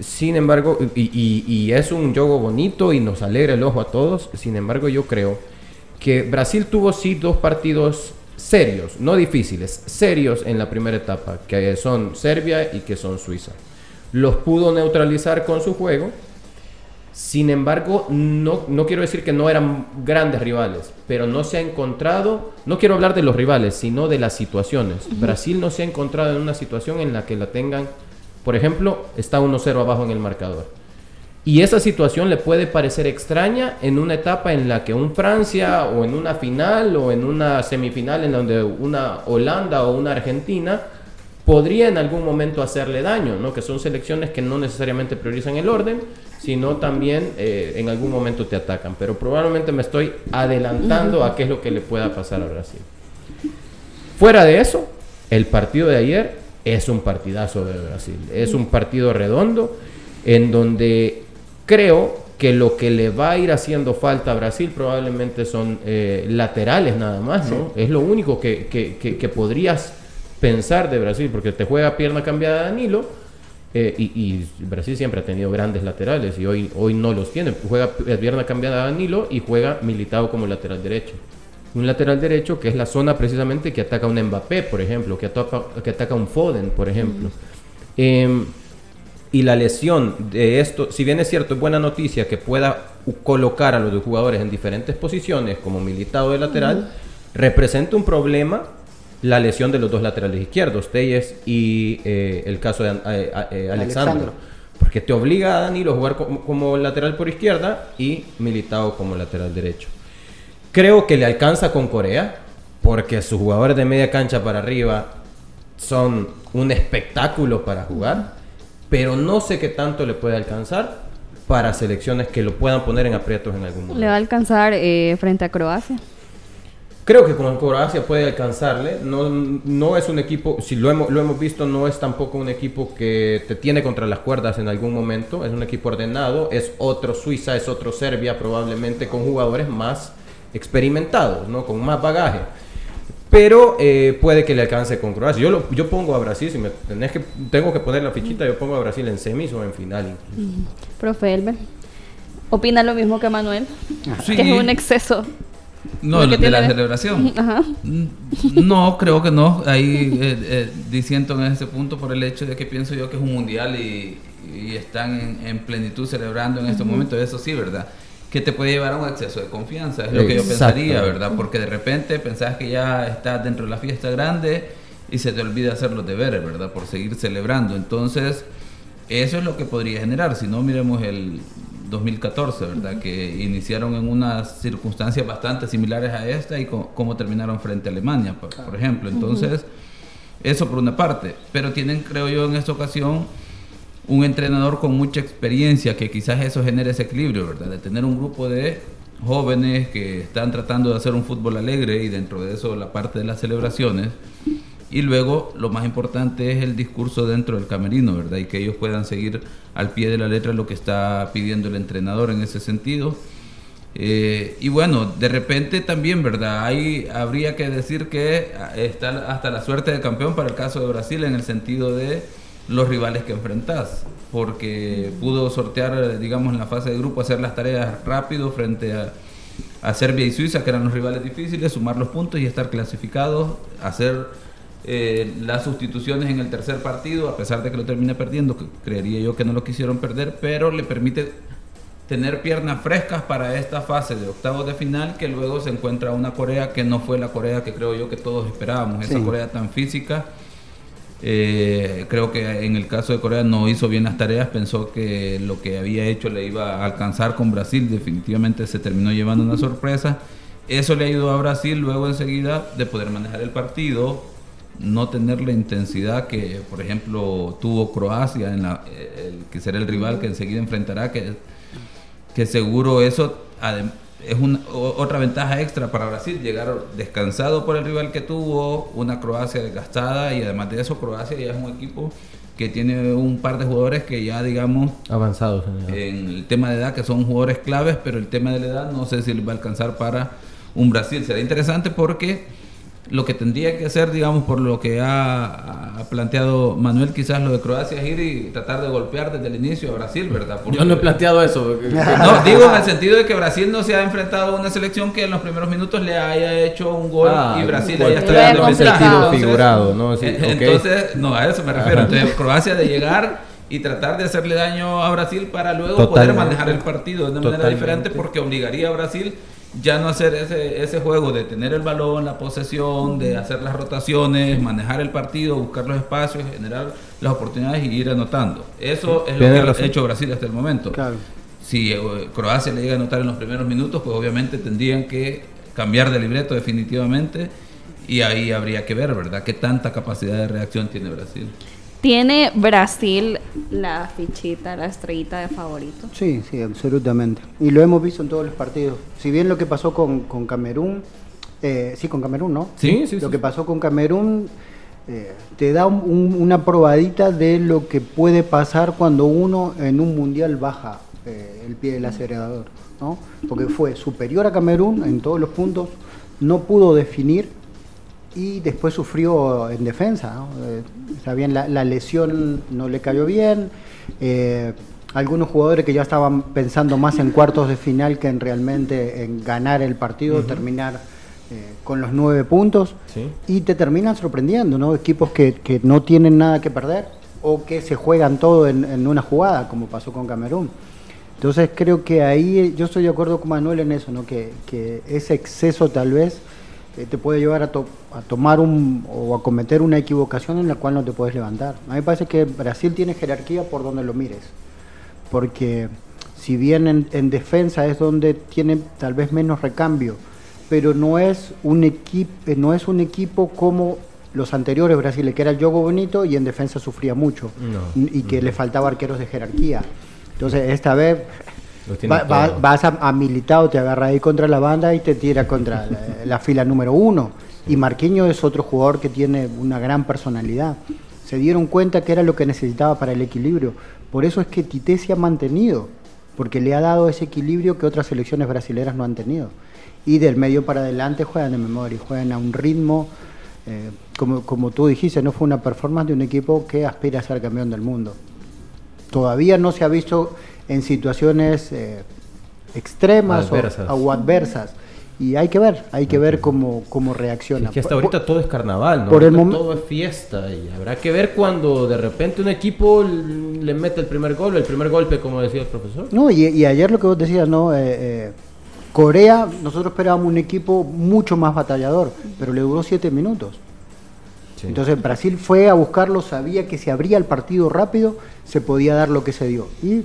sin embargo, y, es un juego bonito y nos alegra el ojo a todos. Sin embargo, yo creo que Brasil tuvo sí dos partidos serios, no difíciles, serios en la primera etapa, que son Serbia y que son Suiza. Los pudo neutralizar con su juego sin embargo, no, no quiero decir que no eran grandes rivales, pero no se ha encontrado, no quiero hablar de los rivales, sino de las situaciones. Brasil no se ha encontrado en una situación en la que la tengan, por ejemplo, está 1-0 abajo en el marcador. Y esa situación le puede parecer extraña en una etapa en la que un Francia o en una final o en una semifinal en donde una Holanda o una Argentina podría en algún momento hacerle daño, ¿no? que son selecciones que no necesariamente priorizan el orden, sino también eh, en algún momento te atacan. Pero probablemente me estoy adelantando a qué es lo que le pueda pasar a Brasil. Fuera de eso, el partido de ayer es un partidazo de Brasil. Es un partido redondo en donde creo que lo que le va a ir haciendo falta a Brasil probablemente son eh, laterales nada más, ¿no? Es lo único que, que, que podrías pensar de Brasil, porque te juega pierna cambiada Danilo, eh, y, Brasil siempre ha tenido grandes laterales y hoy, hoy no los tiene. Juega pierna cambiada Danilo y juega militado como lateral derecho. Un lateral derecho que es la zona precisamente que ataca a un Mbappé, por ejemplo, que ataca, que ataca a un Foden, por ejemplo. Em, y la lesión de esto, si bien es cierto, es buena noticia que pueda colocar a los jugadores en diferentes posiciones como militado de lateral, representa un problema la lesión de los dos laterales izquierdos, Telles y eh, el caso de eh, eh, Alexandro. Porque te obliga a Danilo a jugar como, lateral por izquierda y Militao como lateral derecho. Creo que le alcanza con Corea, porque sus jugadores de media cancha para arriba son un espectáculo para jugar, pero no sé qué tanto le puede alcanzar para selecciones que lo puedan poner en aprietos en algún momento. ¿Le va a alcanzar frente a Croacia? Creo que con Croacia puede alcanzarle. No, no es un equipo, si lo hemos, lo hemos visto, no es tampoco un equipo que te tiene contra las cuerdas en algún momento. Es un equipo ordenado. Es otro Suiza, es otro Serbia, probablemente con jugadores más experimentados, ¿no? con más bagaje. Pero eh, puede que le alcance con Croacia. Yo, lo- yo pongo a Brasil, si me tenés que, tengo que poner la fichita, yo pongo a Brasil en semis o en final. Mm. Profe Elber, ¿opina lo mismo que Manuel? Sí. Que es un exceso. No, de la celebración. Ajá. No, creo que no. Ahí eh, eh, disiento en ese punto por el hecho de que pienso yo que es un mundial y, y están en, en plenitud celebrando en este momento. Eso sí, ¿verdad? Que te puede llevar a un exceso de confianza, es lo que yo pensaría, ¿verdad? Porque de repente pensás que ya estás dentro de la fiesta grande y se te olvida hacer los deberes, ¿verdad? Por seguir celebrando. Entonces, eso es lo que podría generar. Si no, miremos el 2014, ¿verdad? Que iniciaron en unas circunstancias bastante similares a esta y co- cómo terminaron frente a Alemania, por, por ejemplo. Entonces, eso por una parte. Pero tienen, creo yo, en esta ocasión un entrenador con mucha experiencia que quizás eso genere ese equilibrio, ¿verdad? De tener un grupo de jóvenes que están tratando de hacer un fútbol alegre y dentro de eso la parte de las celebraciones. Y luego lo más importante es el discurso dentro del camerino, ¿verdad? Y que ellos puedan seguir al pie de la letra lo que está pidiendo el entrenador en ese sentido. Eh, y bueno, de repente también, ¿verdad? Ahí habría que decir que ah, está hasta la suerte de campeón para el caso de Brasil en el sentido de los rivales que enfrentás, porque pudo sortear, digamos, en la fase de grupo, hacer las tareas rápido frente a, a Serbia y Suiza, que eran los rivales difíciles, sumar los puntos y estar clasificados, hacer eh, las sustituciones en el tercer partido, a pesar de que lo termina perdiendo, que creería yo que no lo quisieron perder, pero le permite tener piernas frescas para esta fase de octavos de final, que luego se encuentra una Corea que no fue la Corea que creo yo que todos esperábamos, esa. Corea tan física. Eh, creo que en el caso de Corea no hizo bien las tareas, pensó que lo que había hecho le iba a alcanzar con Brasil, definitivamente se terminó llevando una sorpresa. Eso le ayudó a Brasil luego enseguida de poder manejar el partido, no tener la intensidad que, por ejemplo, tuvo Croacia, en la, el- que será el rival que enseguida enfrentará, que, que seguro eso es una, otra ventaja extra para Brasil, llegar descansado por el rival que tuvo, una Croacia desgastada y además de eso Croacia ya es un equipo que tiene un par de jugadores que ya digamos Avanzados. en el tema de edad que son jugadores claves, pero el tema de la edad no sé si les va a alcanzar para un Brasil. Será interesante porque lo que tendría que hacer, digamos, por lo que ha, ha planteado Manuel, quizás lo de Croacia es ir y tratar de golpear desde el inicio a Brasil, ¿verdad? Porque- Yo no he planteado eso. no, digo en el sentido de que Brasil no se ha enfrentado a una selección que en los primeros minutos le haya hecho un gol Ah, y Brasil haya estado ventaja. sentido figurado, ¿no? Sí, eh. Entonces, no, a eso me refiero. Ajá. Entonces, Croacia de llegar y tratar de hacerle daño a Brasil para luego poder manejar el partido de una manera diferente porque obligaría a Brasil ya no hacer ese, ese juego de tener el balón, la posesión, de hacer las rotaciones, manejar el partido, buscar los espacios, generar las oportunidades y ir anotando. Eso es lo que razón. ha hecho Brasil hasta el momento. Si eh, Croacia le llega a anotar en los primeros minutos, pues obviamente tendrían que cambiar de libreto definitivamente y ahí habría que ver, ¿verdad? ¿Qué tanta capacidad de reacción tiene Brasil? ¿Tiene Brasil la fichita, la estrellita de favorito? Sí, sí, absolutamente. Y lo hemos visto en todos los partidos. Si bien lo que pasó con, con Camerún, eh, sí, con Camerún, ¿no? Sí, sí, Lo sí. que pasó con Camerún eh, te da un- un- una probadita de lo que puede pasar cuando uno en un mundial baja eh, el pie del acelerador, ¿no? Porque fue superior a Camerún en todos los puntos, no pudo definir y después sufrió en defensa. ¿no? Eh, está bien, la, la lesión no le cayó bien. eh, algunos jugadores que ya estaban pensando más en cuartos de final que en realmente en ganar el partido, terminar eh, con los nueve puntos. Sí. Y te terminan sorprendiendo, ¿no? Equipos que, que no tienen nada que perder o que se juegan todo en, en una jugada, como pasó con Camerún. Entonces creo que ahí yo estoy de acuerdo con Manuel en eso, ¿no? Que, que ese exceso tal vez te puede llevar a, to- a tomar un o a cometer una equivocación en la cual no te puedes levantar. A mí me parece que Brasil tiene jerarquía por donde lo mires, porque si bien en, en defensa es donde tiene tal vez menos recambio, pero no es un equipo no es un equipo como los anteriores Brasil, que era el juego bonito y en defensa sufría mucho No. y que le faltaba arqueros de jerarquía. Entonces, esta vez va- va- todos. vas a, a militado, te agarra ahí contra la banda y te tira contra la, la fila número uno. Y Marquinhos es otro jugador que tiene una gran personalidad. Se dieron cuenta que era lo que necesitaba para el equilibrio. Por eso es que Tite se ha mantenido. porque le ha dado ese equilibrio que otras selecciones brasileñas no han tenido. Y del medio para adelante juegan de memoria, juegan a un ritmo, eh, como, como tú dijiste, no fue una performance de un equipo que aspira a ser campeón del mundo. Todavía no se ha visto en situaciones eh, extremas Adversas. O, o adversas. Y hay que ver, hay que ver cómo, cómo reacciona. Es que hasta ahorita todo es carnaval, ¿no? Por el todo es fiesta y habrá que ver cuando de repente un equipo le mete el primer gol, el primer golpe, como decía el profesor. No, y, y ayer lo que vos decías, ¿no? Eh, eh, Corea, nosotros esperábamos un equipo mucho más batallador, pero le duró siete minutos. Entonces Brasil fue a buscarlo, sabía que si abría el partido rápido, se podía dar lo que se dio. Y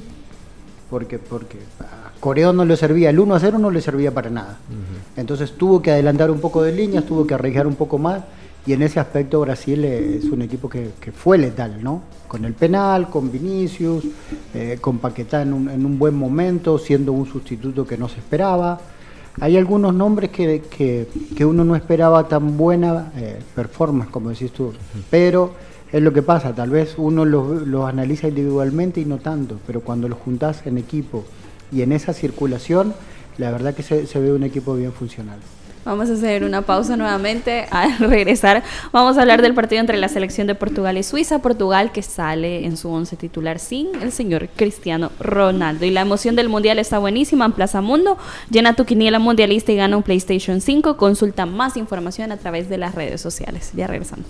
porque, porque a Corea no le servía, el 1 a 0 no le servía para nada. Entonces tuvo que adelantar un poco de líneas, tuvo que arriesgar un poco más, y en ese aspecto Brasil es un equipo que, que fue letal, ¿no? Con el penal, con Vinicius, eh, con Paquetá en un, en un buen momento, siendo un sustituto que no se esperaba. Hay algunos nombres que, que, que uno no esperaba tan buena eh, performance, como decís tú, pero es lo que pasa, tal vez uno los, analiza individualmente y no tanto, pero cuando los juntás en equipo y en esa circulación, la verdad que se, se ve un equipo bien funcional. Vamos a hacer una pausa nuevamente. Al regresar, vamos a hablar del partido entre la selección de Portugal y Suiza. Portugal que sale en su once titular sin el señor Cristiano Ronaldo. Y la emoción del mundial está buenísima en Plaza Mundo. Llena tu quiniela mundialista y gana un PlayStation 5. Consulta más información a través de las redes sociales. Ya regresamos.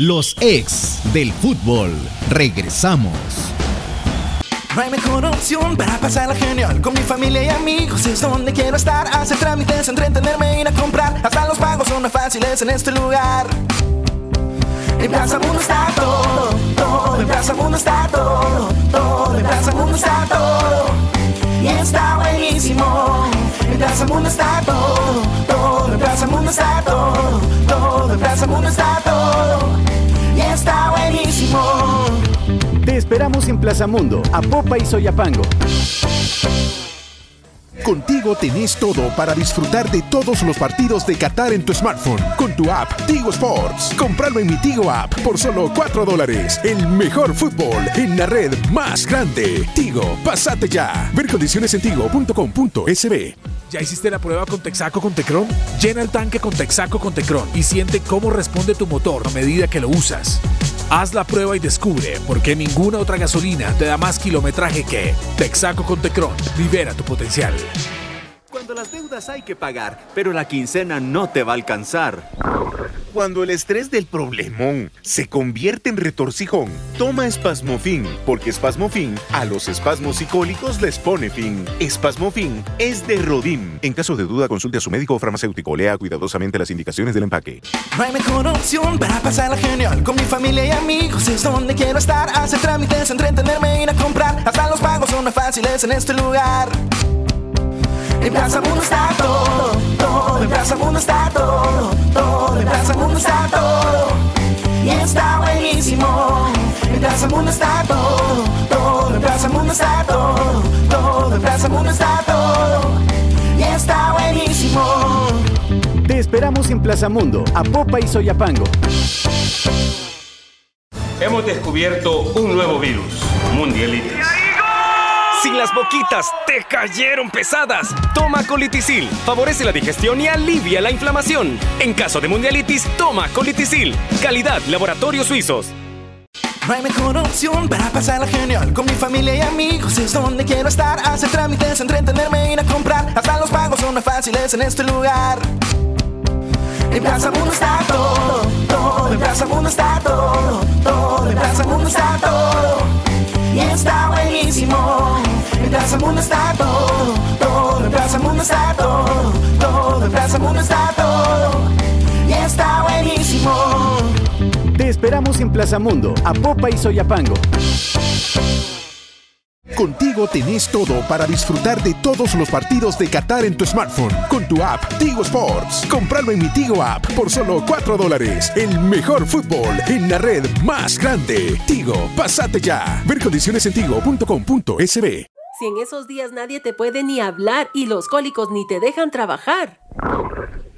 Los ex del fútbol. Regresamos. No hay mejor opción para pasarla genial. Con mi familia y amigos es donde quiero estar. Hacer trámites, entretenerme, ir a comprar. Hasta los pagos son más fáciles en este lugar. En Plaza Mundo está todo, todo. En Plaza Mundo está todo, todo. En Plaza Mundo está todo Y está buenísimo. En Plaza Mundo está todo, todo En Plaza Mundo está todo, todo En Plaza Mundo está todo. Y está buenísimo. Te esperamos en Plaza Mundo, Apopa y Soyapango. Contigo tenés todo para disfrutar de todos los partidos de Qatar en tu smartphone con tu app Tigo Sports. Compralo en mi Tigo app por solo 4 dólares. El mejor fútbol en la red más grande. Tigo, pasate ya. Ver condiciones en tigo.com.sb. ¿Ya hiciste la prueba con Texaco con Tecron? Llena el tanque con Texaco con Tecron y siente cómo responde tu motor a medida que lo usas. Haz la prueba y descubre por qué ninguna otra gasolina te da más kilometraje que Texaco con Tecron. Libera tu potencial. Cuando las deudas hay que pagar, pero la quincena no te va a alcanzar. Cuando el estrés del problemón se convierte en retorcijón, toma Espasmofin, porque Espasmofin a los espasmos psicólicos les pone fin. Espasmofin es de Rodim. En caso de duda, consulte a su médico o farmacéutico. Lea cuidadosamente las indicaciones del empaque. No hay mejor opción para pasarla genial Con mi familia y amigos es donde quiero estar Hacer trámites, entretenerme, ir a comprar Hasta los pagos son más fáciles en este lugar En Plaza Mundo está todo, todo. En Plaza Mundo está todo, todo. En Plaza Mundo está todo. Y está buenísimo. En Plaza Mundo está todo, todo. En Plaza Mundo está todo, todo. En Plaza Mundo está todo. Y está buenísimo. Te esperamos en Plaza Mundo, Apopa y Soyapango. Hemos descubierto un nuevo virus, mundialitis. Si las boquitas te cayeron pesadas, toma colitisil. Favorece la digestión y alivia la inflamación. En caso de mundialitis, toma colitisil. Calidad Laboratorios Suizos. No hay mejor opción para pasarla genial. Con mi familia y amigos es donde quiero estar. Hacer trámites, entretenerme, ir a comprar. Hasta los pagos son más fáciles en este lugar. En Plaza Mundo está todo, todo. En Plaza Mundo está todo, todo. En Plaza Mundo está todo. Y está buenísimo En Plaza Mundo está todo, todo En Plaza Mundo está todo, todo En Plaza Mundo está todo Y está buenísimo Te esperamos en Plaza Mundo, Apopa y Soyapango. Contigo tenés todo para disfrutar de todos los partidos de Qatar en tu smartphone con tu app Tigo Sports. Compralo en mi Tigo app por solo 4 dólares. El mejor fútbol en la red más grande. Tigo, pasate ya. Ver condiciones en tigo.com.sb. Si en esos días nadie te puede ni hablar y los cólicos ni te dejan trabajar.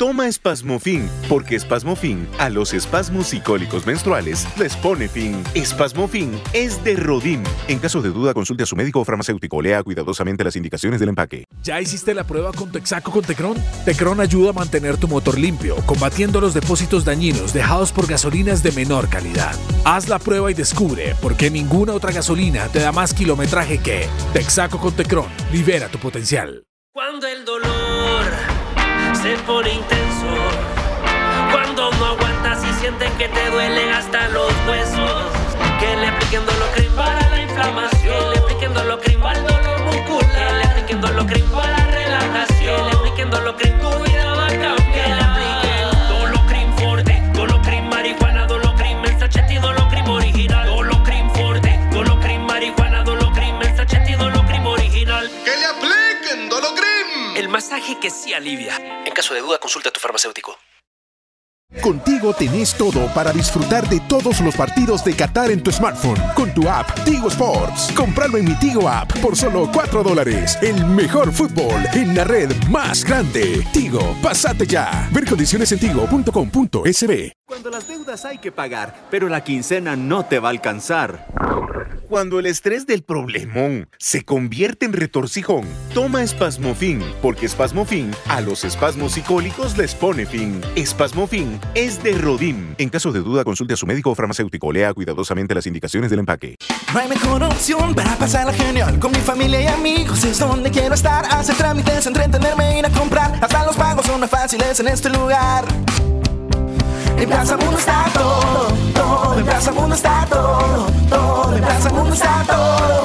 Toma espasmofin, porque espasmofin a los espasmos psicólicos menstruales les pone fin. Espasmofin es de Rodim. En caso de duda, consulte a su médico o farmacéutico. Lea cuidadosamente las indicaciones del empaque. ¿Ya hiciste la prueba con Texaco con Tecron? Tecron ayuda a mantener tu motor limpio, combatiendo los depósitos dañinos dejados por gasolinas de menor calidad. Haz la prueba y descubre por qué ninguna otra gasolina te da más kilometraje que Texaco con Tecron. Libera tu potencial. Cuando el dolor se pone intenso, cuando no aguantas y sienten que te duelen hasta los huesos, que le apliquen Dolocrin para la inflamación, que le apliquen Dolocrin para el dolor muscular, que le apliquen Dolocrin para la relajación, que le apliquen Dolocrin tu vida va a cambiar, masaje que sí alivia. En caso de duda, consulta a tu farmacéutico. Contigo tenés todo para disfrutar de todos los partidos de Qatar en tu smartphone con tu app Tigo Sports. Compralo en mi Tigo app por solo 4 dólares. El mejor fútbol en la red más grande. Tigo, pasate ya. Ver condiciones en tigo.com.sb. Cuando las deudas hay que pagar, pero la quincena no te va a alcanzar. Cuando el estrés del problemón se convierte en retorcijón, toma espasmofin, porque espasmofin a los espasmos psicólicos les pone fin. Espasmofin es de Rodim. En caso de duda, consulte a su médico o farmacéutico. Lea cuidadosamente las indicaciones del empaque. No hay mejor opción para pasarla genial Con mi familia y amigos es donde quiero estar Hacer trámites, entretenerme, ir a comprar Hasta los pagos son más fáciles en este lugar En Plaza Mundo está todo, todo. En Plaza Mundo está todo, todo. En Plaza Mundo está todo.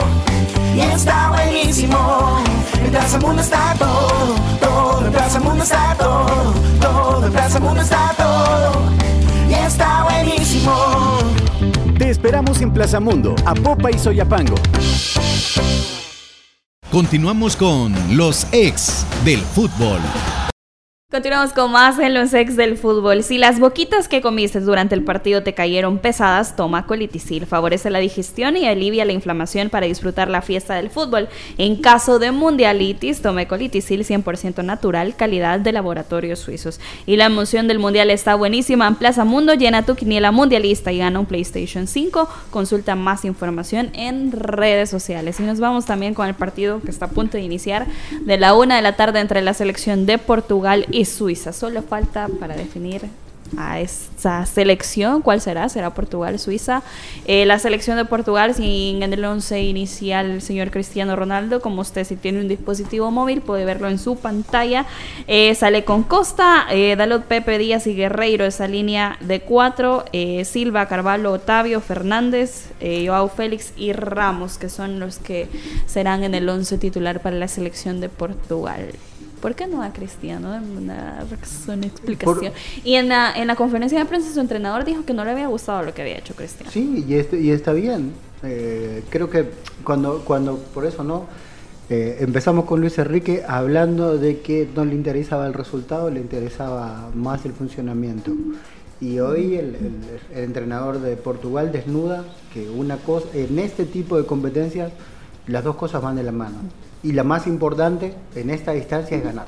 Y está buenísimo. En Plaza Mundo está todo, todo. En Plaza Mundo está todo, todo. En Plaza Mundo está todo. Y está buenísimo. Te esperamos en Plaza Mundo, Apopa y Soyapango. Continuamos con los ex del fútbol. Continuamos con más en los ex del fútbol. Si las boquitas que comiste durante el partido te cayeron pesadas, toma colitisil. Favorece la digestión y alivia la inflamación para disfrutar la fiesta del fútbol. En caso de mundialitis, tome colitisil 100% natural, calidad de laboratorios suizos. Y la emoción del mundial está buenísima. En Plaza Mundo llena tu quiniela mundialista y gana un PlayStation 5. Consulta más información en redes sociales. Y nos vamos también con el partido que está a punto de iniciar de la una de la tarde entre la selección de Portugal y Suiza. Solo falta para definir a esa selección. ¿Cuál será? ¿Será Portugal, Suiza? Eh, la selección de Portugal, sin en el 11 inicial el señor Cristiano Ronaldo, como usted si tiene un dispositivo móvil puede verlo en su pantalla. Eh, sale con Costa, eh, Dalot, Pepe Díaz y Guerreiro, esa línea de cuatro. Silva, Carvalho, Otavio, Fernández, Joao Félix y Ramos, que son los que serán en el 11 titular para la selección de Portugal. ¿Por qué no a Cristiano? Dame Una razón, explicación. Y en la, en la conferencia de prensa su entrenador dijo que no le había gustado lo que había hecho Cristiano. Sí, y, este- y está bien. Eh, creo que cuando, cuando por eso no, Eh, empezamos con Luis Enrique hablando de que no le interesaba el resultado, le interesaba más el funcionamiento. Y hoy el, el- el entrenador de Portugal desnuda que una cosa, en este tipo de competencias, las dos cosas van de la mano. Y la más importante en esta distancia es ganar.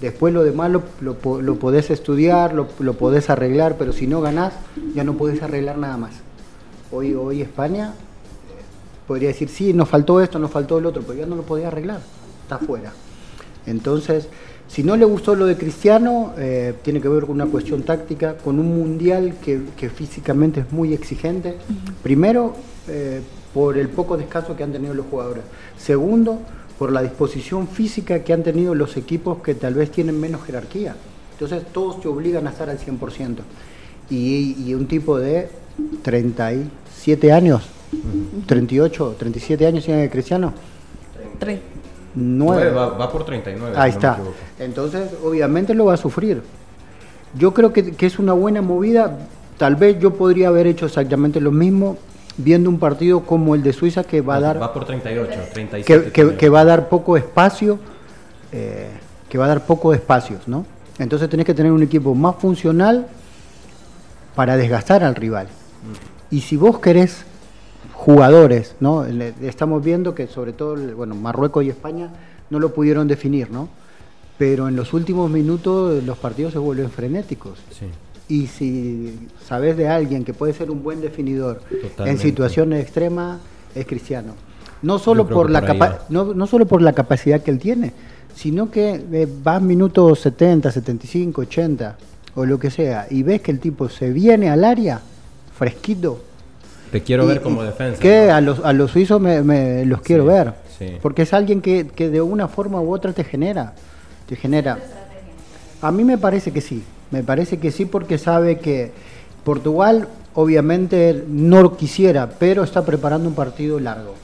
Después lo demás lo, lo, lo podés estudiar, lo, lo podés arreglar, pero si no ganás, ya no podés arreglar nada más. Hoy, hoy España eh, podría decir, sí, nos faltó esto, nos faltó el otro, pero ya no lo podía arreglar, está fuera. Entonces, si no le gustó lo de Cristiano, eh, tiene que ver con una cuestión táctica, con un mundial que, que físicamente es muy exigente. Primero, eh, por el poco descanso que han tenido los jugadores. Segundo, por la disposición física que han tenido los equipos que tal vez tienen menos jerarquía. Entonces, todos te obligan a estar al 100%. Y, y un tipo de 37 años, 38, 37 años tiene Cristiano. Tre- Nueve. Va, va por 39. Ahí si no está. Entonces, obviamente lo va a sufrir. Yo creo que, que es una buena movida. Tal vez yo podría haber hecho exactamente lo mismo viendo un partido como el de Suiza que va a dar Va por 38, 37. que, que- tiene. que va a dar poco espacio, eh, que va a dar poco espacios, ¿no? Entonces tenés que tener un equipo más funcional para desgastar al rival. Y si vos querés jugadores, ¿no? Le- Estamos viendo que sobre todo, bueno, Marruecos y España no lo pudieron definir, ¿no? pero en los últimos minutos los partidos se vuelven frenéticos. Y si sabes de alguien que puede ser un buen definidor en situaciones extremas, es Cristiano. No solo por, la no, no, solo por la capacidad que él tiene, sino que eh, vas minutos 70, 75, 80 o lo que sea y ves que el tipo se viene al área fresquito. Te quiero ver como defensa. Que a, los, a los suizos me, los quiero ver. Porque es alguien que, que de una forma u otra te genera. Te genera. A mí me parece que sí. Me parece que sí porque sabe que Portugal obviamente no quisiera, pero está preparando un partido largo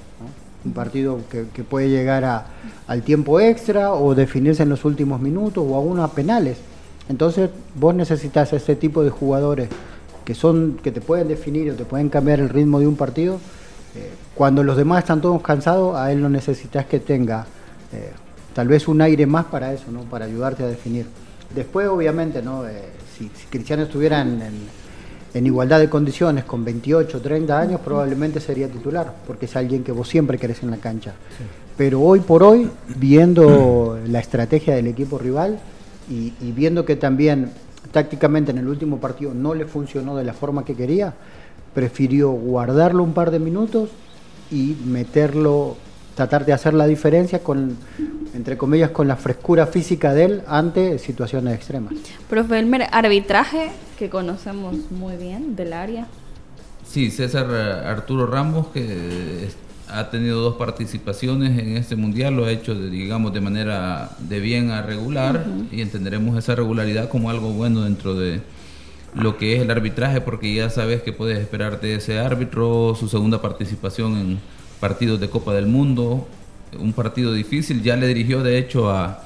un partido que, puede llegar a, al tiempo extra o definirse en los últimos minutos o aún a penales. Entonces vos necesitas ese tipo de jugadores que son que te pueden definir o te pueden cambiar el ritmo de un partido. Eh, cuando los demás están todos cansados, a él lo necesitas que tenga eh, tal vez un aire más para eso, ¿no? para ayudarte a definir. Después, obviamente, ¿no? Eh, si, Cristiano estuviera en en igualdad de condiciones con 28, 30 años, probablemente sería titular, porque es alguien que vos siempre querés en la cancha. Pero hoy por hoy, viendo la estrategia del equipo rival y, viendo que también tácticamente en el último partido no le funcionó de la forma que quería, prefirió guardarlo un par de minutos y meterlo tratar de hacer la diferencia con, entre comillas, con la frescura física de él ante situaciones extremas. Profe Elmer, arbitraje que conocemos muy bien del área. Sí, César Arturo Ramos, que ha tenido dos participaciones en este mundial, lo ha hecho, digamos, de manera de bien a regular y entenderemos esa regularidad como algo bueno dentro de lo que es el arbitraje, porque ya sabes que puedes esperar de ese árbitro, su segunda participación en partidos de Copa del Mundo, un partido difícil, ya le dirigió de hecho a,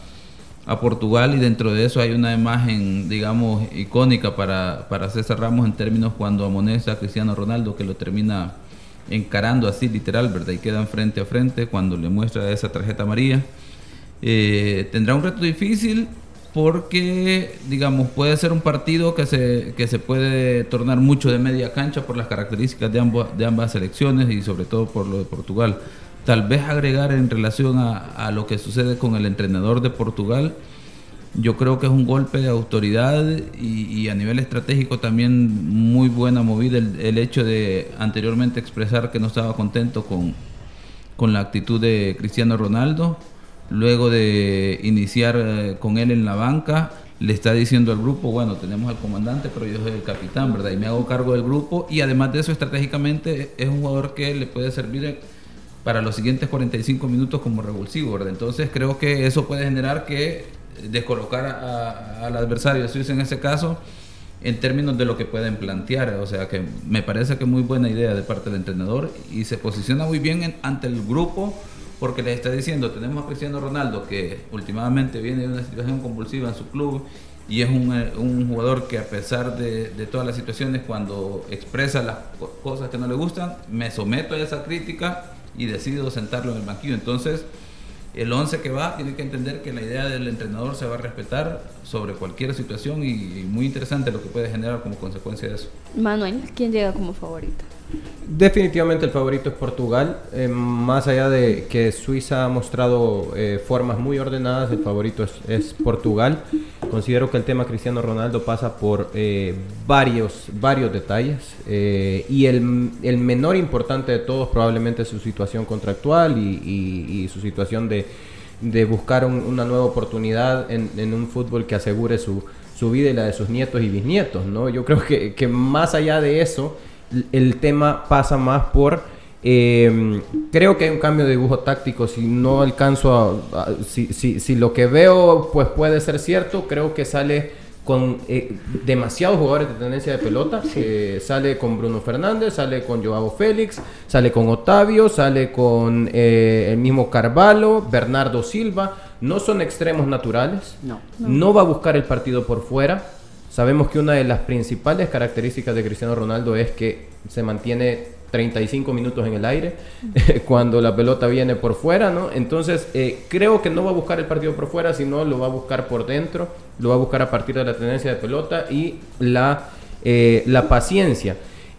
Portugal y dentro de eso hay una imagen, digamos, icónica para, para César Ramos en términos cuando amonesta a Cristiano Ronaldo que lo termina encarando así literal, ¿verdad? Y quedan frente a frente cuando le muestra esa tarjeta amarilla. Eh, tendrá un reto difícil porque, digamos, puede ser un partido que se, que se puede tornar mucho de media cancha por las características de, ambos, de ambas selecciones y sobre todo por lo de Portugal. Tal vez agregar en relación a, lo que sucede con el entrenador de Portugal, yo creo que es un golpe de autoridad y, a nivel estratégico también muy buena movida el, hecho de anteriormente expresar que no estaba contento con, con la actitud de Cristiano Ronaldo luego de iniciar eh, con él en la banca, le está diciendo al grupo, bueno, tenemos al comandante, pero yo soy el capitán, ¿verdad? Y me hago cargo del grupo y además de eso, estratégicamente es un jugador que le puede servir para los siguientes 45 minutos como revulsivo, ¿verdad? Entonces creo que eso puede generar que descolocar al adversario suizo en ese caso en términos de lo que pueden plantear, o sea que me parece que muy buena idea de parte del entrenador y se posiciona muy bien ante el grupo porque les está diciendo, tenemos a Cristiano Ronaldo que últimamente viene de una situación convulsiva en su club y es un, eh, jugador que a pesar de, todas las situaciones, cuando expresa las cosas que no le gustan, me someto a esa crítica y decido sentarlo en el banquillo. Entonces, el 11 que va tiene que entender que la idea del entrenador se va a respetar sobre cualquier situación y, y muy interesante lo que puede generar como consecuencia de eso. Manuel, ¿quién llega como favorito? Definitivamente el favorito es Portugal. Eh, más allá de que Suiza ha mostrado eh, formas muy ordenadas, el favorito es, Portugal. Considero que el tema Cristiano Ronaldo pasa por eh, varios, varios detalles y el, menor importante de todos probablemente es su situación contractual y, su situación de, buscar una nueva oportunidad en, un fútbol que asegure su, vida y la de sus nietos y bisnietos. ¿no? Yo creo que más allá de eso el tema pasa más por... Em, creo que hay un cambio de dibujo táctico. Si no alcanzo a. si, si, si, lo que veo pues puede ser cierto, creo que sale con eh, demasiados jugadores de tendencia de pelota. Eh, sale con Bruno Fernández, sale con Joao Félix, sale con Otavio, sale con eh, el mismo Carvalho, Bernardo Silva. No son extremos naturales. no. no va a buscar el partido por fuera Sabemos que una de las principales características de Cristiano Ronaldo es que se mantiene 35 minutos en el aire cuando la pelota viene por fuera, ¿no? Entonces, eh, creo que no va a buscar el partido por fuera, sino lo va a buscar por dentro, lo va a buscar a partir de la tendencia de pelota y la, eh, la paciencia.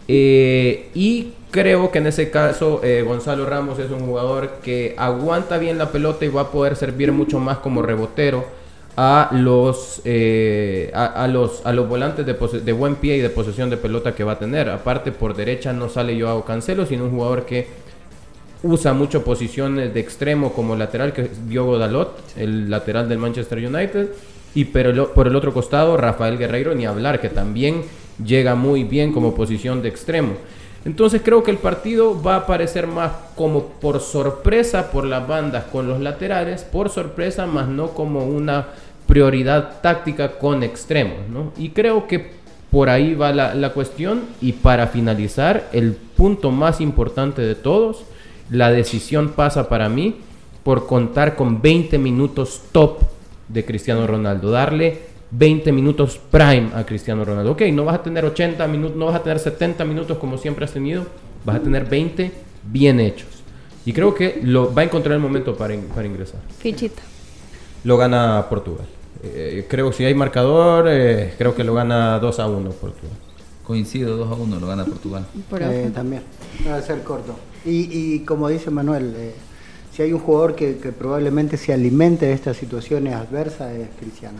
Eh, y creo que en ese caso Gonzalo Ramos es un jugador que aguanta bien la pelota y va a poder servir mucho más como rebotero a los, eh, a, los, a los volantes de, de, buen pie y de posesión de pelota que va a tener. Aparte, por derecha no sale Joao Cancelo, sino un jugador que usa mucho posiciones de extremo como lateral, que es Diogo Dalot, el lateral del Manchester United. Y pero por el otro costado, Rafael Guerreiro, ni hablar, que también llega muy bien como posición de extremo. Entonces creo que el partido va a parecer más como por sorpresa por las bandas con los laterales, por sorpresa, más no como una prioridad táctica con extremos. ¿no? Y creo que por ahí va la, la cuestión. Y para finalizar, el punto más importante de todos, la decisión pasa para mí por contar con 20 minutos top de Cristiano Ronaldo, darle 20 minutos prime a Cristiano Ronaldo. Ok, no vas a tener 80 minutos, no vas a tener 70 minutos como siempre has tenido, vas a tener 20 bien hechos. Y creo que lo va a encontrar el momento para, para ingresar. Fichita. Lo gana Portugal. Eh, creo que si hay marcador, eh, creo que lo gana 2 a 1 Portugal. Coincido, 2 a 1 lo gana Portugal. Eh, también, va a ser corto. Y, y como dice Manuel, si hay un jugador que, que probablemente se alimente de estas situaciones adversas es Cristiano.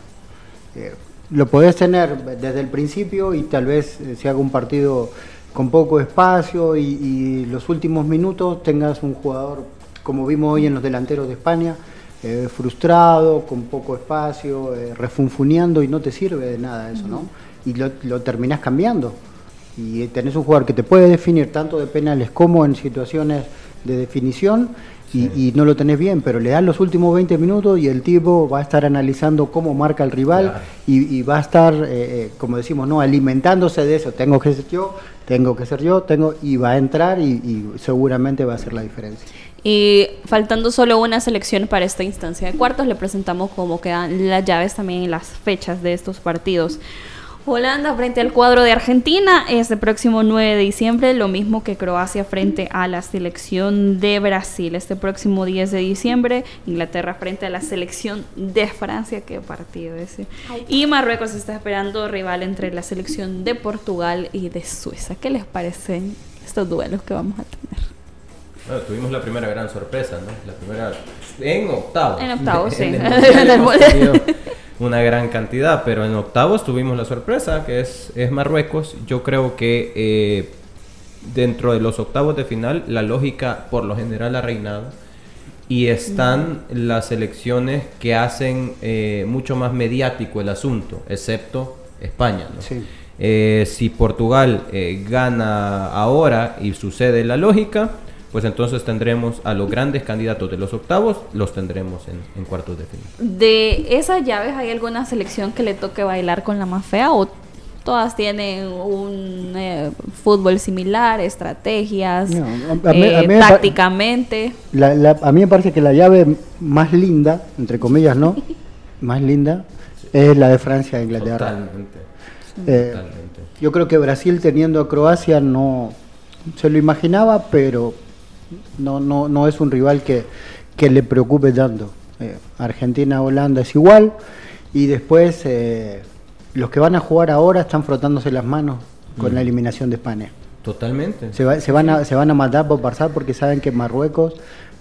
Eh, lo podés tener desde el principio y tal vez eh, se haga un partido con poco espacio y, los últimos minutos tengas un jugador, como vimos hoy en los delanteros de España, eh, frustrado, con poco espacio, refunfuneando y no te sirve de nada eso, ¿no? Y lo, lo terminás cambiando. Y tenés un jugador que te puede definir tanto de penales como en situaciones de definición y, no lo tenés bien, pero le dan los últimos 20 minutos y el tipo va a estar analizando cómo marca el rival y, va a estar, eh, eh, como decimos, no alimentándose de eso. Tengo que ser yo, tengo que ser yo, tengo y va a entrar y, seguramente va a hacer la diferencia. Y faltando solo una selección para esta instancia de cuartos, le presentamos cómo quedan las llaves también en las fechas de estos partidos. Holanda frente al cuadro de Argentina este próximo 9 de diciembre, lo mismo que Croacia frente a la selección de Brasil. Este próximo 10 de diciembre, Inglaterra frente a la selección de Francia, qué partido ese. Y Marruecos está esperando rival entre la selección de Portugal y de Suiza. ¿Qué les parecen estos duelos que vamos a tener? Bueno, tuvimos la primera gran sorpresa, ¿no? La primera en octavos. En octavos, sí una gran cantidad, pero en octavos tuvimos la sorpresa que es, es Marruecos. Yo creo que eh, dentro de los octavos de final la lógica por lo general ha reinado y están las selecciones que hacen eh, mucho más mediático el asunto, excepto España. Eh, si Portugal gana ahora y sucede la lógica, pues entonces tendremos a los grandes candidatos de los octavos, los tendremos en, cuartos de final. ¿De esas llaves hay alguna selección que le toque bailar con la más fea o todas tienen un eh, fútbol similar, estrategias, eh, tácticamente? a mí me parece que la llave más linda, entre comillas, ¿no? más linda, es la de Francia e Inglaterra. Totalmente. Eh, Totalmente. Yo creo que Brasil teniendo a Croacia no se lo imaginaba, pero no, no, no es un rival que, le preocupe tanto. Eh, Argentina-Holanda es igual y después eh, los que van a jugar ahora están frotándose las manos con la mm. eliminación de España. Totalmente. Se, se, van a, se van a matar por pasar porque saben que Marruecos,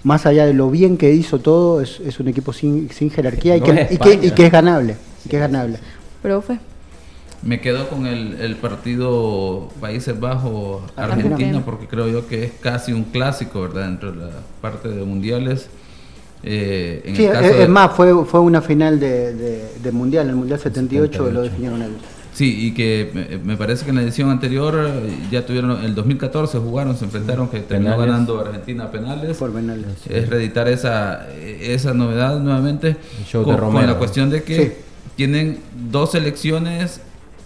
más allá de lo bien que hizo todo, es, es un equipo sin, sin jerarquía y, que, y, que, y, que, es ganable. que es ganable. Profe. Me quedo con el, partido Países Bajos-Argentina porque creo yo que es casi un clásico, ¿verdad? Dentro de la parte de mundiales. Eh, sí, es, más, fue, fue una final de, de, mundial, el mundial 78, lo definieron ellos. Sí, y que me, parece que en la edición anterior ya tuvieron, el 2014 jugaron, se enfrentaron, que terminó ganando Argentina penales. Por penales. Es reeditar esa, esa novedad nuevamente. con, la cuestión de que tienen dos selecciones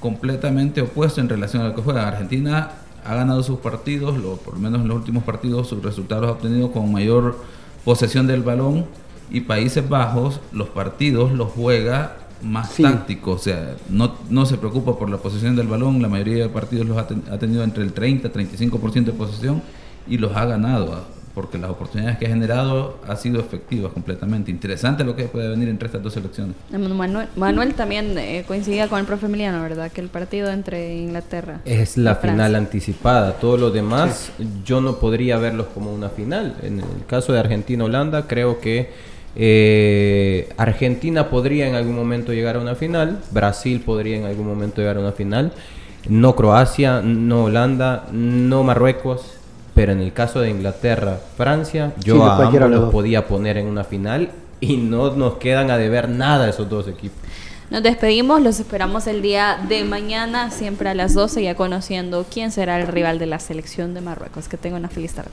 completamente opuesto en relación a lo que juega. Argentina ha ganado sus partidos, lo, por lo menos en los últimos partidos, sus resultados ha obtenido con mayor posesión del balón y Países Bajos los partidos los juega más táctico, o sea, no, no se preocupa por la posesión del balón, la mayoría de partidos los ha, ha tenido entre el 30 y 35% de posesión y los ha ganado porque las oportunidades que ha generado ha sido efectivas completamente. Interesante lo que puede venir entre estas dos selecciones. Manuel, Manuel también eh, coincidía con el profe Emiliano, ¿verdad? Que el partido entre Inglaterra. Es la final anticipada. Todo lo demás yo no podría verlos como una final. En el caso de Argentina-Holanda creo que Eh, Argentina podría en algún momento llegar a una final, Brasil podría en algún momento llegar a una final, no Croacia, no Holanda, no Marruecos, pero en el caso de Inglaterra, Francia, yo a ambos los podía poner en una final y no nos quedan a deber nada esos dos equipos. Nos despedimos, los esperamos el día de mañana, siempre a las 12, ya conociendo quién será el rival de la selección de Marruecos. Que tenga una feliz tarde.